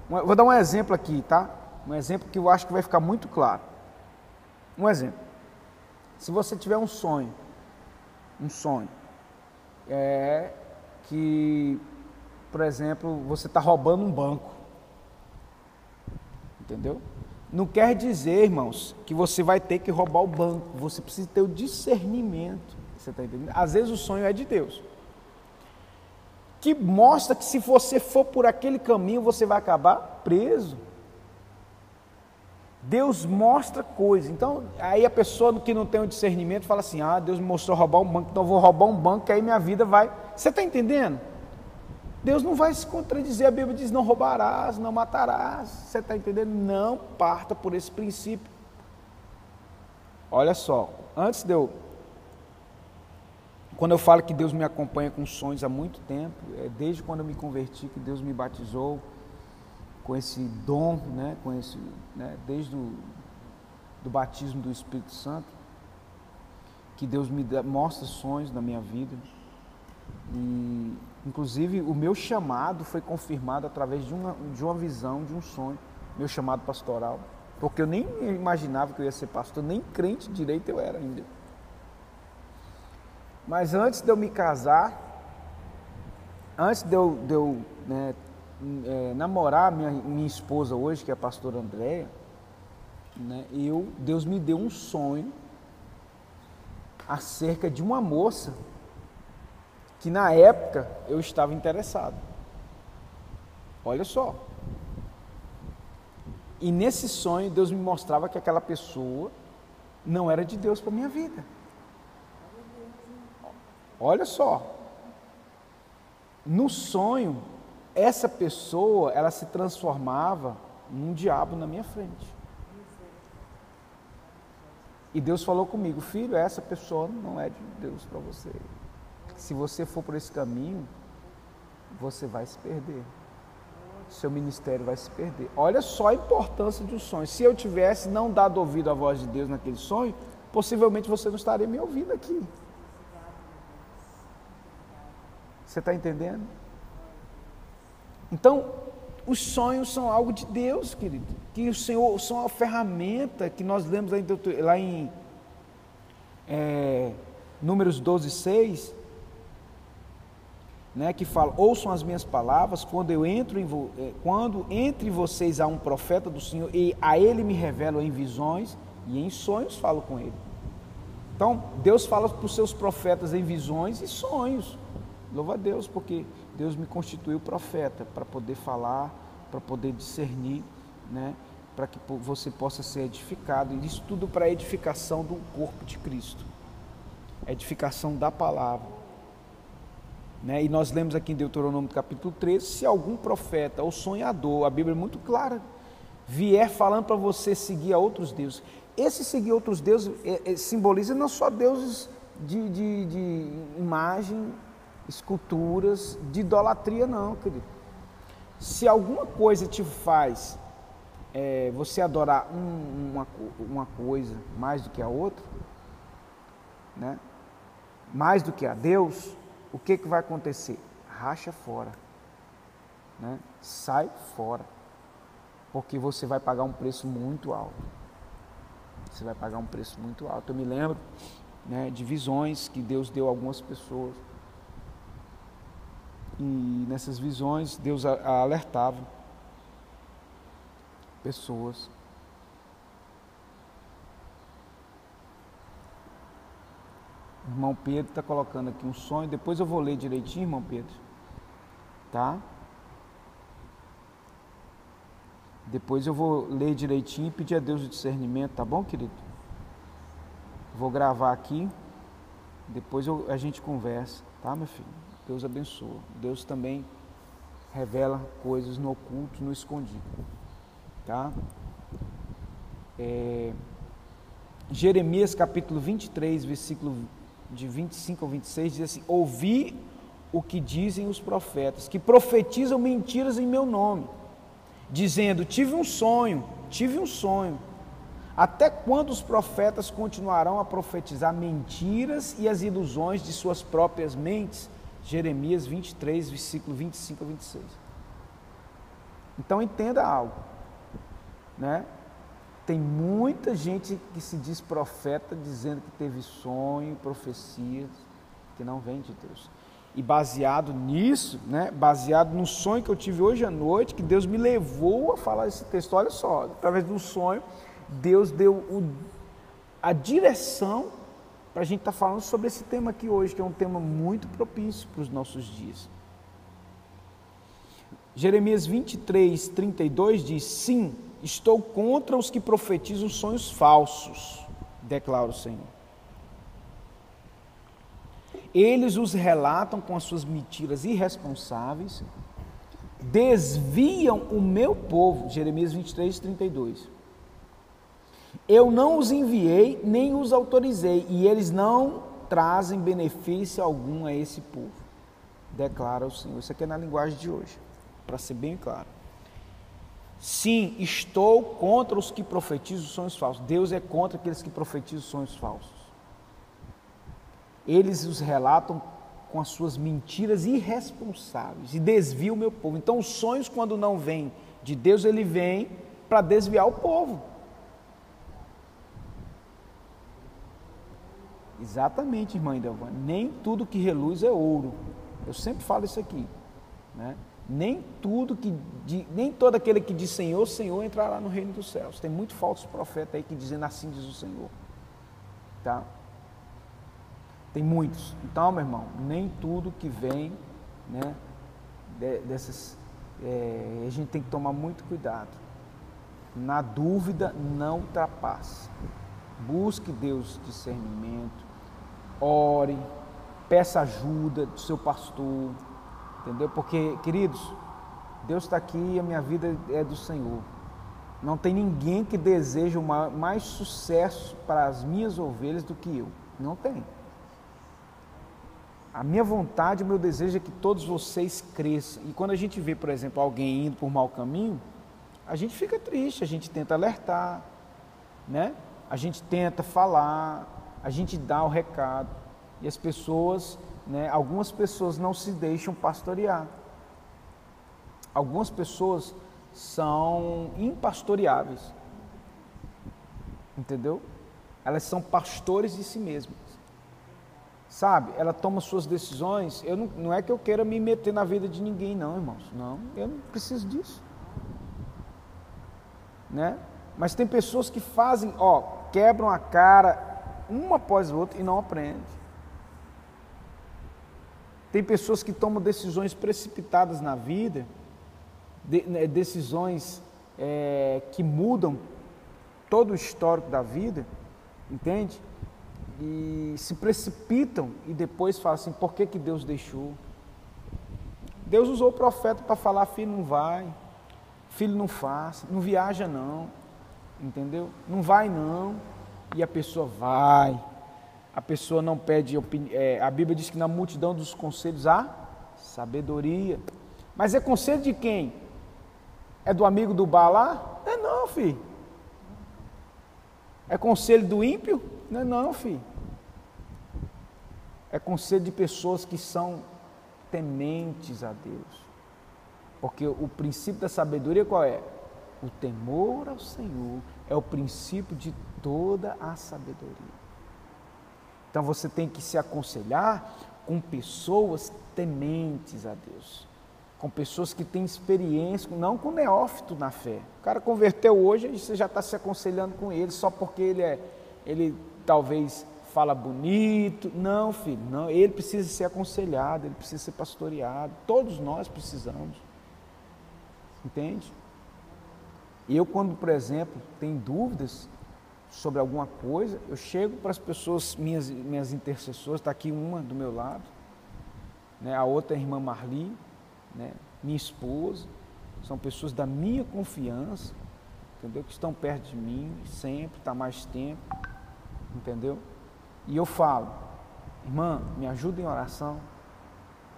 Vou dar um exemplo aqui, tá? Um exemplo que eu acho que vai ficar muito claro. Um exemplo. Se você tiver um sonho, um sonho, é que por exemplo, você está roubando um banco. Entendeu? Não quer dizer, irmãos, que você vai ter que roubar o banco. Você precisa ter o discernimento. Você está entendendo? Às vezes o sonho é de Deus. Que mostra que se você for por aquele caminho, você vai acabar preso. Deus mostra coisas. Então, aí a pessoa que não tem o discernimento fala assim: Ah, Deus me mostrou roubar um banco, então eu vou roubar um banco, que aí minha vida vai. Você está entendendo? Deus não vai se contradizer, a Bíblia diz: não roubarás, não matarás. Você está entendendo? Não parta por esse princípio. Olha só, antes de eu. Quando eu falo que Deus me acompanha com sonhos há muito tempo, é desde quando eu me converti que Deus me batizou com esse dom, né, com esse, né, desde o do batismo do Espírito Santo, que Deus me mostra sonhos na minha vida. E Inclusive, o meu chamado foi confirmado através de uma, de uma visão, de um sonho, meu chamado pastoral. Porque eu nem imaginava que eu ia ser pastor, nem crente direito eu era ainda. Mas antes de eu me casar, antes de eu, de eu né, é, namorar minha, minha esposa hoje, que é a pastora Andréia, né, eu, Deus me deu um sonho acerca de uma moça que na época eu estava interessado. Olha só. E nesse sonho Deus me mostrava que aquela pessoa não era de Deus para minha vida. Olha só. No sonho, essa pessoa, ela se transformava num diabo na minha frente. E Deus falou comigo, filho, essa pessoa não é de Deus para você se você for por esse caminho, você vai se perder. Seu ministério vai se perder. Olha só a importância de um sonho. Se eu tivesse não dado ouvido à voz de Deus naquele sonho, possivelmente você não estaria me ouvindo aqui. Você está entendendo? Então, os sonhos são algo de Deus, querido. Que o Senhor são uma ferramenta que nós lemos lá em, é, Números 12, 6 né, que fala: ouçam as minhas palavras, quando eu entro em eh, quando entre vocês há um profeta do Senhor e a ele me revelo em visões e em sonhos falo com ele. Então, Deus fala para os seus profetas em visões e sonhos. Louva a Deus, porque Deus me constituiu profeta para poder falar, para poder discernir, né, para que você possa ser edificado. E isso tudo para a edificação do corpo de Cristo. Edificação da palavra. Né? E nós lemos aqui em Deuteronômio capítulo 13, se algum profeta ou sonhador, a Bíblia é muito clara, vier falando para você seguir a outros deuses. Esse seguir outros deuses é, é, simboliza não só deuses de, de, de, imagem, esculturas, de idolatria, não, querido. Se alguma coisa te faz é, você adorar um, uma, uma coisa mais do que a outra, né? mais do que a Deus, o que, que vai acontecer? Racha fora. Né? Sai fora. porque você vai pagar um preço muito alto. Você vai pagar um preço muito alto. Eu me lembro né, de visões que Deus deu a algumas pessoas. E nessas visões, Deus alertava pessoas. Irmão Pedro está colocando aqui um sonho. Depois eu vou ler direitinho, irmão Pedro. Tá? Depois eu vou ler direitinho e pedir a Deus o discernimento, tá bom, querido? Vou gravar aqui. Depois eu, a gente conversa, tá, meu filho? Deus abençoa. Deus também revela coisas no oculto, no escondido. Tá? É, Jeremias capítulo 23, versículo de 25 ao 26 diz assim: Ouvi o que dizem os profetas, que profetizam mentiras em meu nome, dizendo: Tive um sonho, tive um sonho. Até quando os profetas continuarão a profetizar mentiras e as ilusões de suas próprias mentes? Jeremias 23, versículo 25 a 26. Então entenda algo, né? Tem muita gente que se diz profeta dizendo que teve sonho, profecias que não vem de Deus. E baseado nisso, né, baseado no sonho que eu tive hoje à noite, que Deus me levou a falar esse texto, olha só, através do sonho, Deus deu o, a direção para a gente estar tá falando sobre esse tema aqui hoje, que é um tema muito propício para os nossos dias. Jeremias 23, 32 diz: Sim, estou contra os que profetizam sonhos falsos, declara o Senhor. Eles os relatam com as suas mentiras irresponsáveis, desviam o meu povo, Jeremias 23, 32 eu não os enviei, nem os autorizei, e eles não trazem benefício algum a esse povo, declara o Senhor. Isso aqui é na linguagem de hoje, para ser bem claro. Sim, estou contra os que profetizam sonhos falsos. Deus é contra aqueles que profetizam sonhos falsos. Eles os relatam com as suas mentiras irresponsáveis e desviam o meu povo. Então, os sonhos, quando não vêm de Deus, ele vem para desviar o povo. Exatamente, irmã Idelvan. Nem tudo que reluz é ouro. Eu sempre falo isso aqui. Né? Nem tudo que nem todo aquele que diz Senhor, Senhor entrará no reino dos céus. Tem muito falsos profetas aí que dizem assim diz o Senhor. Tá? Tem muitos. Então, meu irmão, nem tudo que vem, né, dessas, é, a gente tem que tomar muito cuidado. Na dúvida, não ultrapasse. Busque Deus discernimento, ore, peça ajuda do seu pastor, entendeu? Porque, queridos, Deus está aqui e a minha vida é do Senhor. Não tem ninguém que deseja mais sucesso para as minhas ovelhas do que eu. Não tem. A minha vontade, o meu desejo é que todos vocês cresçam. E quando a gente vê, por exemplo, alguém indo por mau caminho, a gente fica triste, a gente tenta alertar, né? A gente tenta falar, a gente dá o recado e as pessoas, né, algumas pessoas não se deixam pastorear. Algumas pessoas são impastoreáveis. Entendeu? Elas são pastores de si mesmas. Sabe? Ela toma suas decisões. Eu não, não é que eu queira me meter na vida de ninguém, não, irmãos. Não, eu não preciso disso. Né? Mas tem pessoas que fazem, ó, quebram a cara uma após a outra e não aprende. Tem pessoas que tomam decisões precipitadas na vida, né, decisões é, que mudam todo o histórico da vida, entende? E se precipitam e depois falam assim: por que, que Deus deixou? Deus usou o profeta para falar: filho, não vai, filho, não faça, não viaja, não, entendeu? Não vai, não e a pessoa vai. A pessoa não pede opinião. É, a Bíblia diz que na multidão dos conselhos há sabedoria. Mas é conselho de quem? É do amigo do bar lá? Não é não, filho. É conselho do ímpio? Não é não, filho. É conselho de pessoas que são tementes a Deus. Porque o princípio da sabedoria qual é? o temor ao Senhor é o princípio de toda a sabedoria. Então você tem que se aconselhar com pessoas tementes a Deus, com pessoas que têm experiência, não com neófito na fé. O cara converteu hoje e você já está se aconselhando com ele só porque ele é, ele talvez fala bonito. Não, filho, não. Ele precisa ser aconselhado, ele precisa ser pastoreado. Todos nós precisamos. Entende? Eu, quando, por exemplo, tenho dúvidas, sobre alguma coisa, eu chego para as pessoas, minhas, minhas intercessoras, está aqui uma do meu lado, né? a outra é a irmã Marli, né? minha esposa, são pessoas da minha confiança, entendeu? Que estão perto de mim sempre, está mais tempo, entendeu? E eu falo, irmã, me ajuda em oração,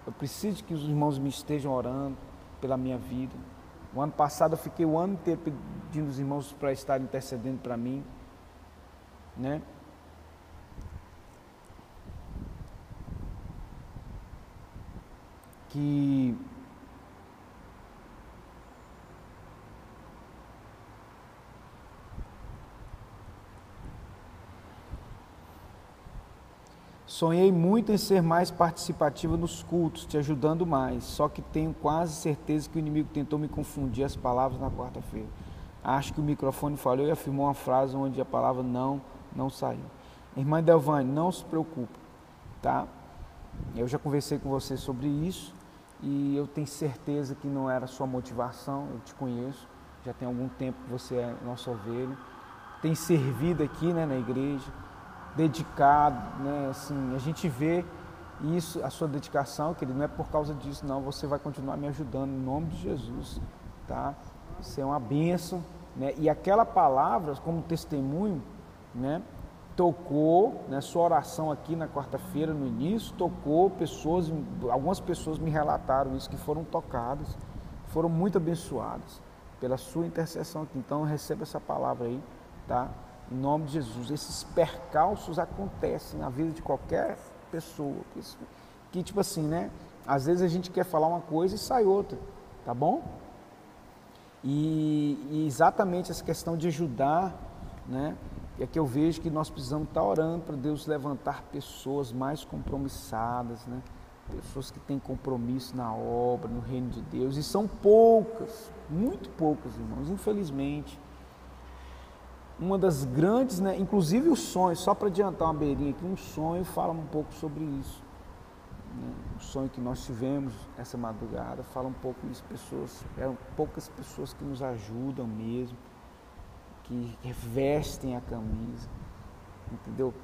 eu preciso que os irmãos me estejam orando pela minha vida. O ano passado eu fiquei o ano inteiro pedindo os irmãos para estarem intercedendo para mim né? Que Sonhei muito em ser mais participativa nos cultos, te ajudando mais. Só que tenho quase certeza que o inimigo tentou me confundir as palavras na quarta-feira. Acho que o microfone falhou e afirmou uma frase onde a palavra não não saiu. Irmã Delvane, não se preocupe, tá? Eu já conversei com você sobre isso e eu tenho certeza que não era sua motivação, eu te conheço, já tem algum tempo que você é nosso ovelho, tem servido aqui né, na igreja, dedicado, né, assim, a gente vê isso, a sua dedicação, querido, não é por causa disso, não, você vai continuar me ajudando em nome de Jesus, tá? Isso é uma bênção, né? E aquela palavra, como testemunho, né, tocou, né, sua oração aqui na quarta-feira, no início, tocou pessoas, algumas pessoas me relataram isso, que foram tocadas, foram muito abençoadas pela sua intercessão aqui. Então receba essa palavra aí, tá? Em nome de Jesus. Esses percalços acontecem na vida de qualquer pessoa. Que, que tipo assim, né? Às vezes a gente quer falar uma coisa e sai outra, tá bom? E, e exatamente essa questão de ajudar, né? E aqui eu vejo que nós precisamos estar orando para Deus levantar pessoas mais compromissadas, né? pessoas que têm compromisso na obra, no reino de Deus, e são poucas, muito poucas, irmãos, infelizmente. Uma das grandes, né? inclusive o sonho, só para adiantar uma beirinha aqui, um sonho fala um pouco sobre isso. Né? O sonho que nós tivemos essa madrugada fala um pouco isso, pessoas, eram poucas pessoas que nos ajudam mesmo que revestem a camisa, entendeu?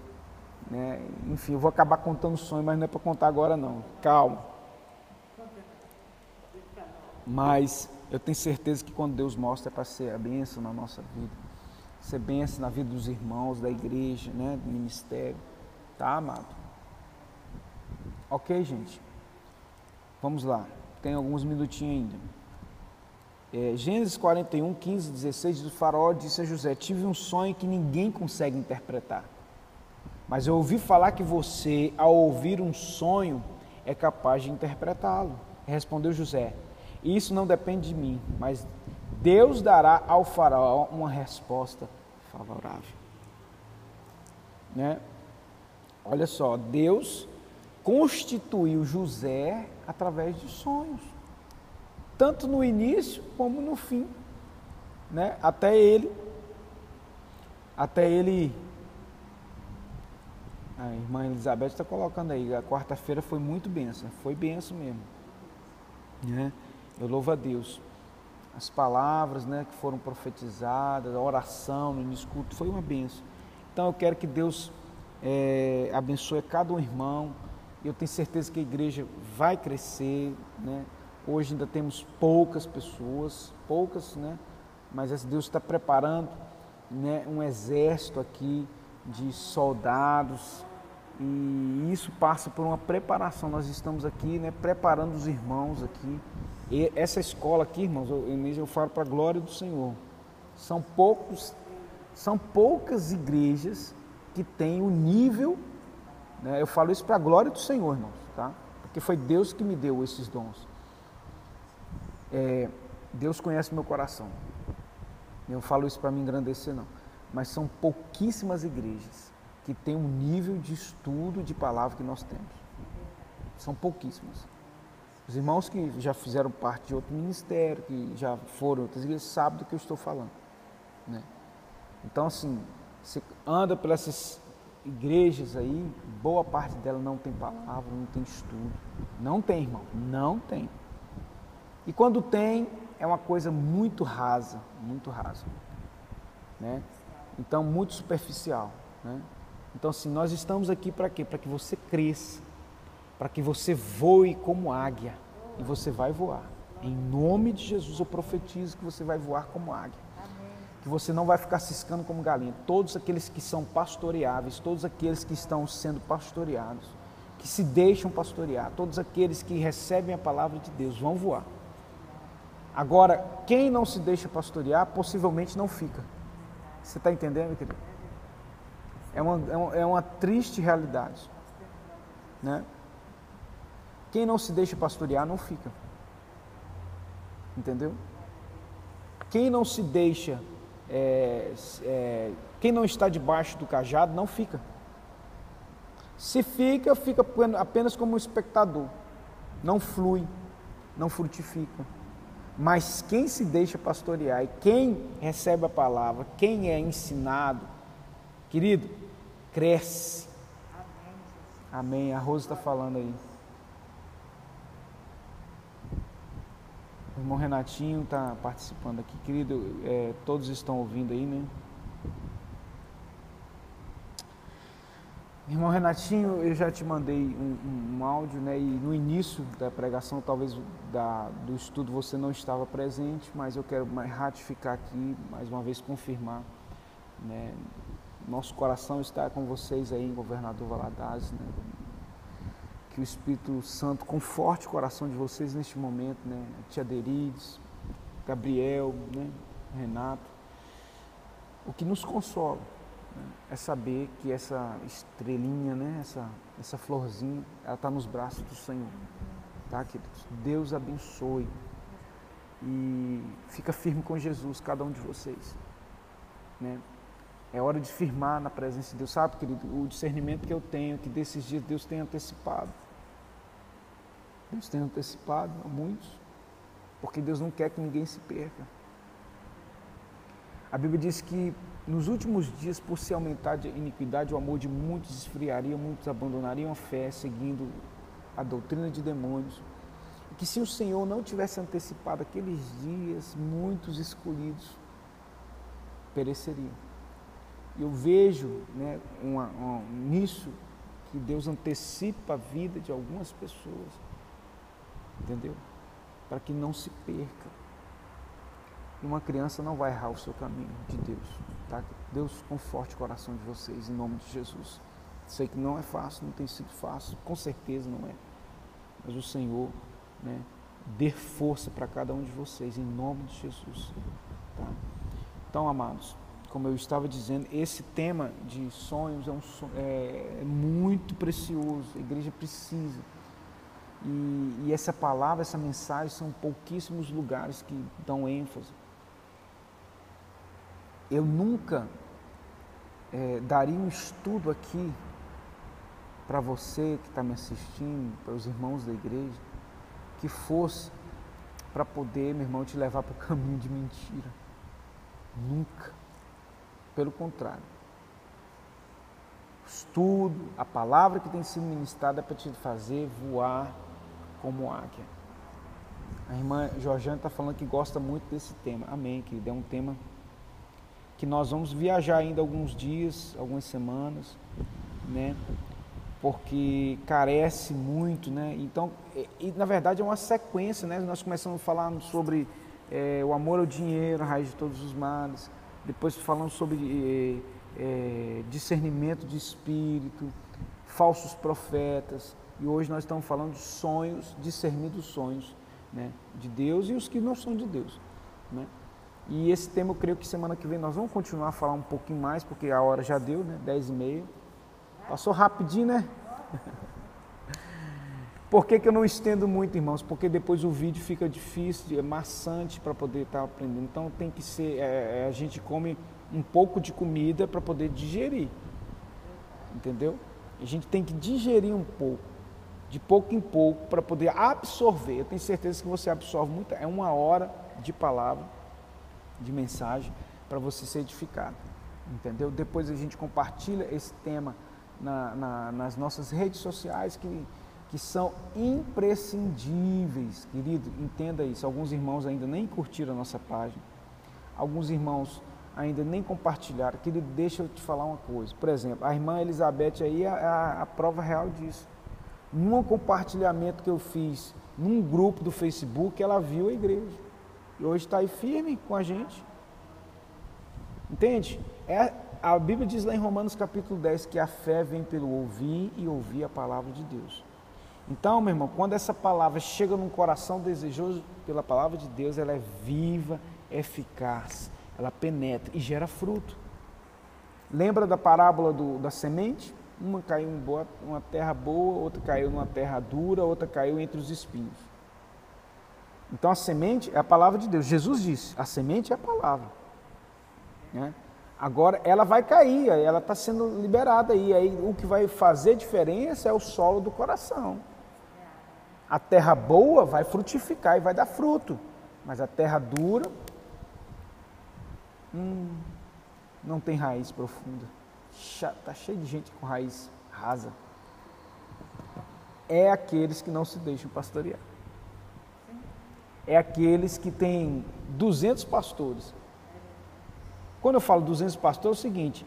Né? Enfim, eu vou acabar contando sonho, mas não é para contar agora não. Calma. Mas eu tenho certeza que quando Deus mostra é para ser a bênção na nossa vida, ser bênção na vida dos irmãos, da igreja, né, do ministério. Tá, amado? Ok, gente? Vamos lá. Tem alguns minutinhos ainda. É, Gênesis 41, 15, 16, o faraó disse a José, tive um sonho que ninguém consegue interpretar. Mas eu ouvi falar que você, ao ouvir um sonho, é capaz de interpretá-lo. Respondeu José, isso não depende de mim, mas Deus dará ao faraó uma resposta favorável. Né? Olha só, Deus constituiu José através de sonhos tanto no início como no fim, né? Até ele, até ele, a irmã Elizabeth está colocando aí, a quarta-feira foi muito benção, foi benção mesmo, né? Eu louvo a Deus. As palavras, né, que foram profetizadas, a oração no início culto foi uma benção. Então eu quero que Deus é, abençoe cada um irmão. Eu tenho certeza que a igreja vai crescer, né? Hoje ainda temos poucas pessoas, poucas, né? Mas Deus está preparando né, um exército aqui de soldados e isso passa por uma preparação. Nós estamos aqui, né, preparando os irmãos aqui. E essa escola aqui, irmãos, eu, eu falo para a glória do Senhor. São poucos, são poucas igrejas que têm o nível. Né, eu falo isso para a glória do Senhor, irmãos, tá? Porque foi Deus que me deu esses dons é, Deus conhece meu coração. Eu falo isso para me engrandecer, não. Mas são pouquíssimas igrejas que têm um nível de estudo de palavra que nós temos. São pouquíssimas. Os irmãos que já fizeram parte de outro ministério, que já foram outras igrejas, sabem do que eu estou falando. Né? Então, assim, você anda pelas essas igrejas aí, boa parte dela não tem palavra, não tem estudo. Não tem, irmão, não tem. E quando tem, é uma coisa muito rasa, muito rasa. Né? Então, muito superficial. Né? Então, assim, nós estamos aqui para quê? Para que você cresça, para que você voe como águia. E você vai voar. Em nome de Jesus, eu profetizo que você vai voar como águia que você não vai ficar ciscando como galinha. Todos aqueles que são pastoreáveis, todos aqueles que estão sendo pastoreados, que se deixam pastorear, todos aqueles que recebem a palavra de Deus vão voar. Agora, quem não se deixa pastorear, possivelmente não fica. Você está entendendo, querido? É uma, é é uma triste realidade. Né? Quem não se deixa pastorear, não fica. Entendeu? Quem não se deixa é, é, quem não está debaixo do cajado não fica. Se fica, fica apenas como um espectador. Não flui, não frutifica. Mas quem se deixa pastorear e quem recebe a palavra, quem é ensinado, querido, cresce. Amém. A Rosa está falando aí. O irmão Renatinho está participando aqui, querido. É, todos estão ouvindo aí, né? Irmão Renatinho, eu já te mandei um, um, áudio, né? E no início da pregação, talvez da, do estudo você não estava presente, mas eu quero ratificar aqui, mais uma vez confirmar, né? Nosso coração está com vocês aí Governador Valadares, né? que o Espírito Santo conforte o coração de vocês neste momento, né? Tia Derides, Gabriel, né? Renato. O que nos consola? É saber que essa estrelinha, né? essa, essa florzinha, ela está nos braços do Senhor. Tá, queridos? Deus abençoe. E fica firme com Jesus, cada um de vocês. Né? É hora de firmar na presença de Deus. Sabe, querido, o discernimento que eu tenho, que desses dias Deus tem antecipado. Deus tem antecipado a muitos, porque Deus não quer que ninguém se perca. A Bíblia diz que nos últimos dias, por se aumentar a iniquidade, o amor de muitos esfriaria, muitos abandonariam a fé, seguindo a doutrina de demônios. E que se o Senhor não tivesse antecipado aqueles dias, muitos escolhidos pereceriam eu vejo né, uma, uma, nisso que Deus antecipa a vida de algumas pessoas, entendeu? Para que não se perca. E uma criança não vai errar o seu caminho de Deus, tá? Deus conforte o coração de vocês em nome de Jesus. Sei que não é fácil, não tem sido fácil, com certeza não é. Mas o Senhor, né, dê força para cada um de vocês em nome de Jesus, tá? Então, amados, como eu estava dizendo, esse tema de sonhos é, um, é, é muito precioso, a igreja precisa. E, e, essa palavra, essa mensagem, são pouquíssimos lugares que dão ênfase. Eu nunca é, daria um estudo aqui para você que está me assistindo, para os irmãos da igreja, que fosse para poder, meu irmão, te levar para o caminho de mentira. Nunca. Pelo contrário. Estudo, a palavra que tem sido ministrada é para te fazer voar como águia. A irmã Georgiana está falando que gosta muito desse tema. Amém, querido. É um tema que nós vamos viajar ainda alguns dias, algumas semanas, né? Porque carece muito, né? Então, e, na verdade é uma sequência, né? Nós começamos falando sobre é, o amor ao dinheiro, a raiz de todos os males depois falando sobre é, é, discernimento de espírito, falsos profetas, e hoje nós estamos falando de sonhos, discernir dos sonhos né, de Deus e os que não são de Deus. Né? E esse tema eu creio que semana que vem nós vamos continuar a falar um pouquinho mais, porque a hora já deu, né? 10 e meia. Passou rapidinho, né? Por que, que eu não estendo muito, irmãos? Porque depois o vídeo fica difícil, é maçante para poder estar tá aprendendo. Então tem que ser, é, é, a gente come um pouco de comida para poder digerir. Entendeu? A gente tem que digerir um pouco, de pouco em pouco, para poder absorver. Eu tenho certeza que você absorve muito. É uma hora de palavra, de mensagem, para você ser edificado. Entendeu? Depois a gente compartilha esse tema na, na, nas nossas redes sociais que que são imprescindíveis, querido, entenda isso. Alguns irmãos ainda nem curtiram a nossa página, alguns irmãos ainda nem compartilharam. Querido, deixa eu te falar uma coisa. Por exemplo, a irmã Elizabeth aí é a, a prova real disso. Num compartilhamento que eu fiz num grupo do Facebook, ela viu a igreja. E hoje está aí firme com a gente. Entende? É, a Bíblia diz lá em Romanos capítulo 10 que a fé vem pelo ouvir e ouvir a palavra de Deus. Então, meu irmão, quando essa palavra chega num coração desejoso pela palavra de Deus, ela é viva, eficaz, ela penetra e gera fruto. Lembra da parábola do, da semente? Uma caiu em uma terra boa, outra caiu numa terra dura, outra caiu entre os espinhos. Então a semente é a palavra de Deus. Jesus disse: a semente é a palavra. Né? Agora ela vai cair, ela está sendo liberada aí. Aí o que vai fazer diferença é o solo do coração. A terra boa vai frutificar e vai dar fruto, mas a terra dura hum, não tem raiz profunda. Está cheio de gente com raiz rasa. É aqueles que não se deixam pastorear. É aqueles que têm 200 pastores. Quando eu falo 200 pastores, é o seguinte: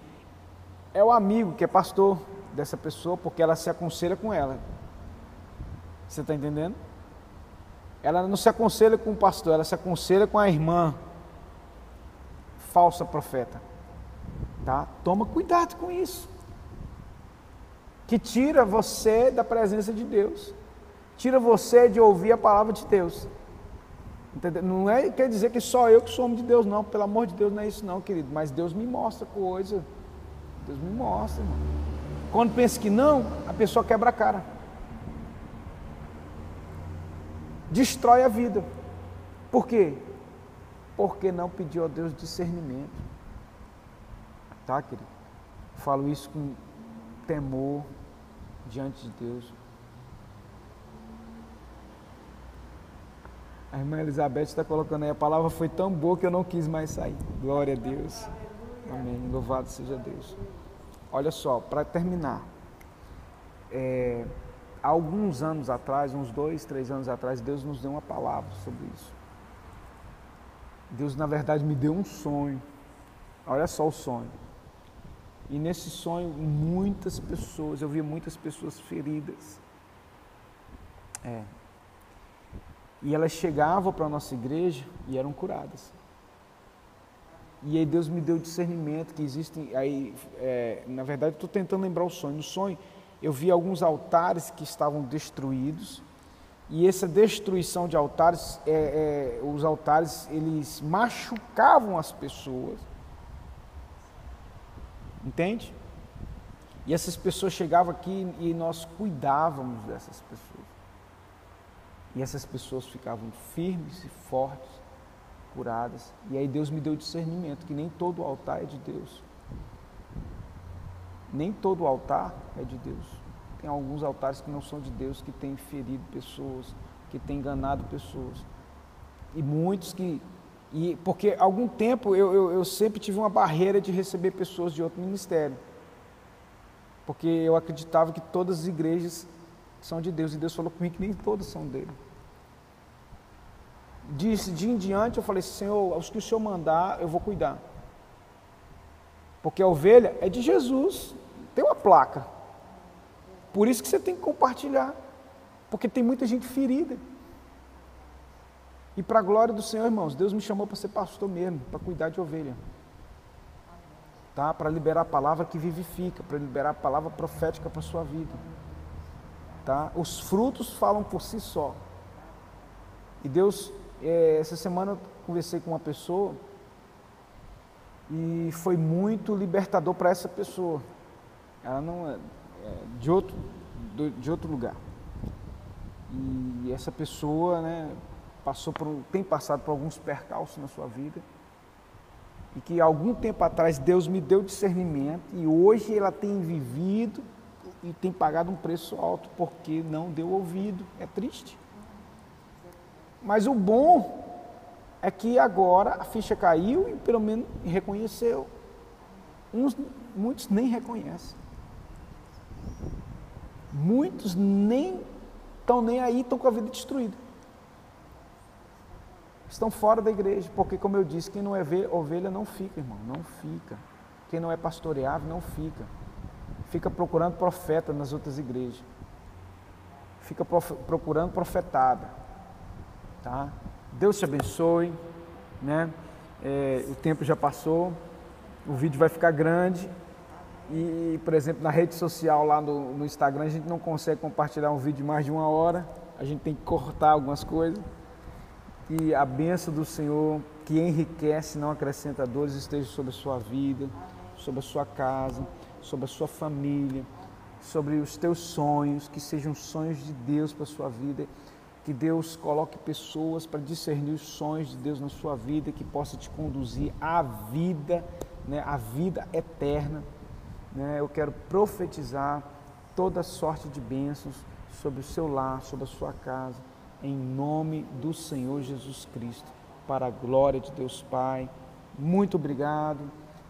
é o amigo que é pastor dessa pessoa, porque ela se aconselha com ela. Você está entendendo? Ela não se aconselha com o pastor, ela se aconselha com a irmã falsa profeta. Tá? Toma cuidado com isso. Que tira você da presença de Deus. Tira você de ouvir a palavra de Deus. Entendeu? Não é quer dizer que só eu que sou homem de Deus, não. Pelo amor de Deus, não é isso não, querido. Mas Deus me mostra coisa. Deus me mostra, irmão. Quando pensa que não, a pessoa quebra a cara. destrói a vida. Por quê? Porque não pediu a Deus discernimento. Tá, querido? Falo isso com temor diante de Deus. A irmã Elizabeth está colocando aí, a palavra foi tão boa que eu não quis mais sair. Glória a Deus. Amém. Louvado seja Deus. Olha só, para terminar. É, há alguns anos atrás, uns dois, três anos atrás, Deus nos deu uma palavra sobre isso. Deus, na verdade, me deu um sonho. Olha só o sonho. E nesse sonho, muitas pessoas, eu vi muitas pessoas feridas. É. E elas chegavam para a nossa igreja e eram curadas. E aí Deus me deu discernimento que existem aí, é, na verdade, estou tentando lembrar o sonho. No sonho, eu vi alguns altares que estavam destruídos e essa destruição de altares, é, é, os altares eles machucavam as pessoas, entende? E essas pessoas chegavam aqui e nós cuidávamos dessas pessoas. E essas pessoas ficavam firmes e fortes, curadas. E aí Deus me deu discernimento que nem todo altar é de Deus. Nem todo altar é de Deus. Tem alguns altares que não são de Deus, que têm ferido pessoas, que têm enganado pessoas. E muitos que. E, porque algum tempo eu, eu, eu sempre tive uma barreira de receber pessoas de outro ministério. Porque eu acreditava que todas as igrejas são de Deus. E Deus falou comigo que nem todas são dele. Disse de em diante, eu falei, Senhor, os que o Senhor mandar, eu vou cuidar. Porque a ovelha é de Jesus. Tem uma placa. Por isso que você tem que compartilhar. Porque tem muita gente ferida. E para a glória do Senhor, irmãos, Deus me chamou para ser pastor mesmo, para cuidar de ovelha. Tá? Para liberar a palavra que vivifica, para liberar a palavra profética para a sua vida. Tá? Os frutos falam por si só. E Deus, essa semana eu conversei com uma pessoa e foi muito libertador para essa pessoa. Ela não é, é de outro, de outro lugar. essa pessoa né, passou por, tem passado por alguns percalços na sua vida e que algum tempo atrás Deus me deu discernimento e hoje ela tem vivido e tem pagado um preço alto porque não deu ouvido. É triste. Mas o bom é que agora a ficha caiu e pelo menos reconheceu. Uns, muitos nem reconhecem. Muitos nem estão nem aí, estão com a vida destruída. Estão fora da igreja, porque como eu disse, quem não é ovelha não fica, irmão, não fica. Quem não é pastoreável não fica. Fica procurando profeta nas outras igrejas. Fica procurando profetada. Tá? Deus te abençoe. Né? É, o tempo já passou, o vídeo vai ficar grande. E, por exemplo, na rede social lá no, no Instagram, a gente não consegue compartilhar um vídeo de mais de uma hora. A gente tem que cortar algumas coisas. E a benção do Senhor, que enriquece, não acrescenta dores, esteja sobre a sua vida, sobre a sua casa, sobre a sua família, sobre os teus sonhos, que sejam sonhos de Deus para a sua vida que Deus coloque pessoas para discernir os sonhos de Deus na sua vida, que possa te conduzir à vida, né, à vida eterna. Né? Eu quero profetizar toda sorte de bênçãos sobre o seu lar, sobre a sua casa, em nome do Senhor Jesus Cristo, para a glória de Deus Pai. Muito obrigado.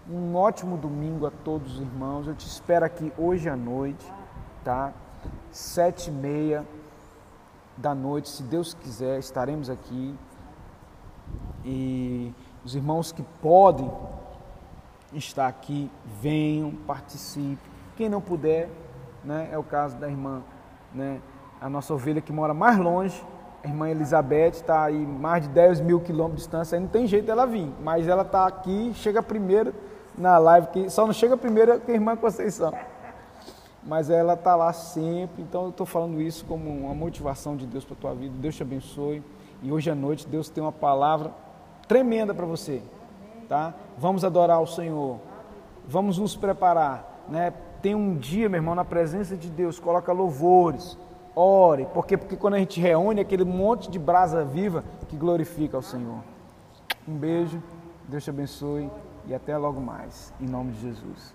Um ótimo domingo a todos os irmãos. Eu te espero aqui hoje à noite, tá? Sete e meia da noite, se Deus quiser, estaremos aqui. E os irmãos que podem estar aqui, venham, participem. Quem não puder, né, é o caso da irmã, né, a nossa ovelha que mora mais longe, a irmã Elizabeth está aí mais de 10 mil quilômetros de distância, aí não tem jeito dela vir, mas ela está aqui, chega primeiro na live, que só não chega primeiro que a irmã Conceição mas ela está lá sempre. Então eu estou falando isso como uma motivação de Deus para a tua vida. Deus te abençoe. E hoje à noite Deus tem uma palavra tremenda para você, tá? Vamos adorar o Senhor. Vamos nos preparar, né? Tem um dia, meu irmão, na presença de Deus, coloca louvores, ore, porque porque quando a gente reúne aquele monte de brasa viva que glorifica ao Senhor. Um beijo. Deus te abençoe e até logo mais, em nome de Jesus.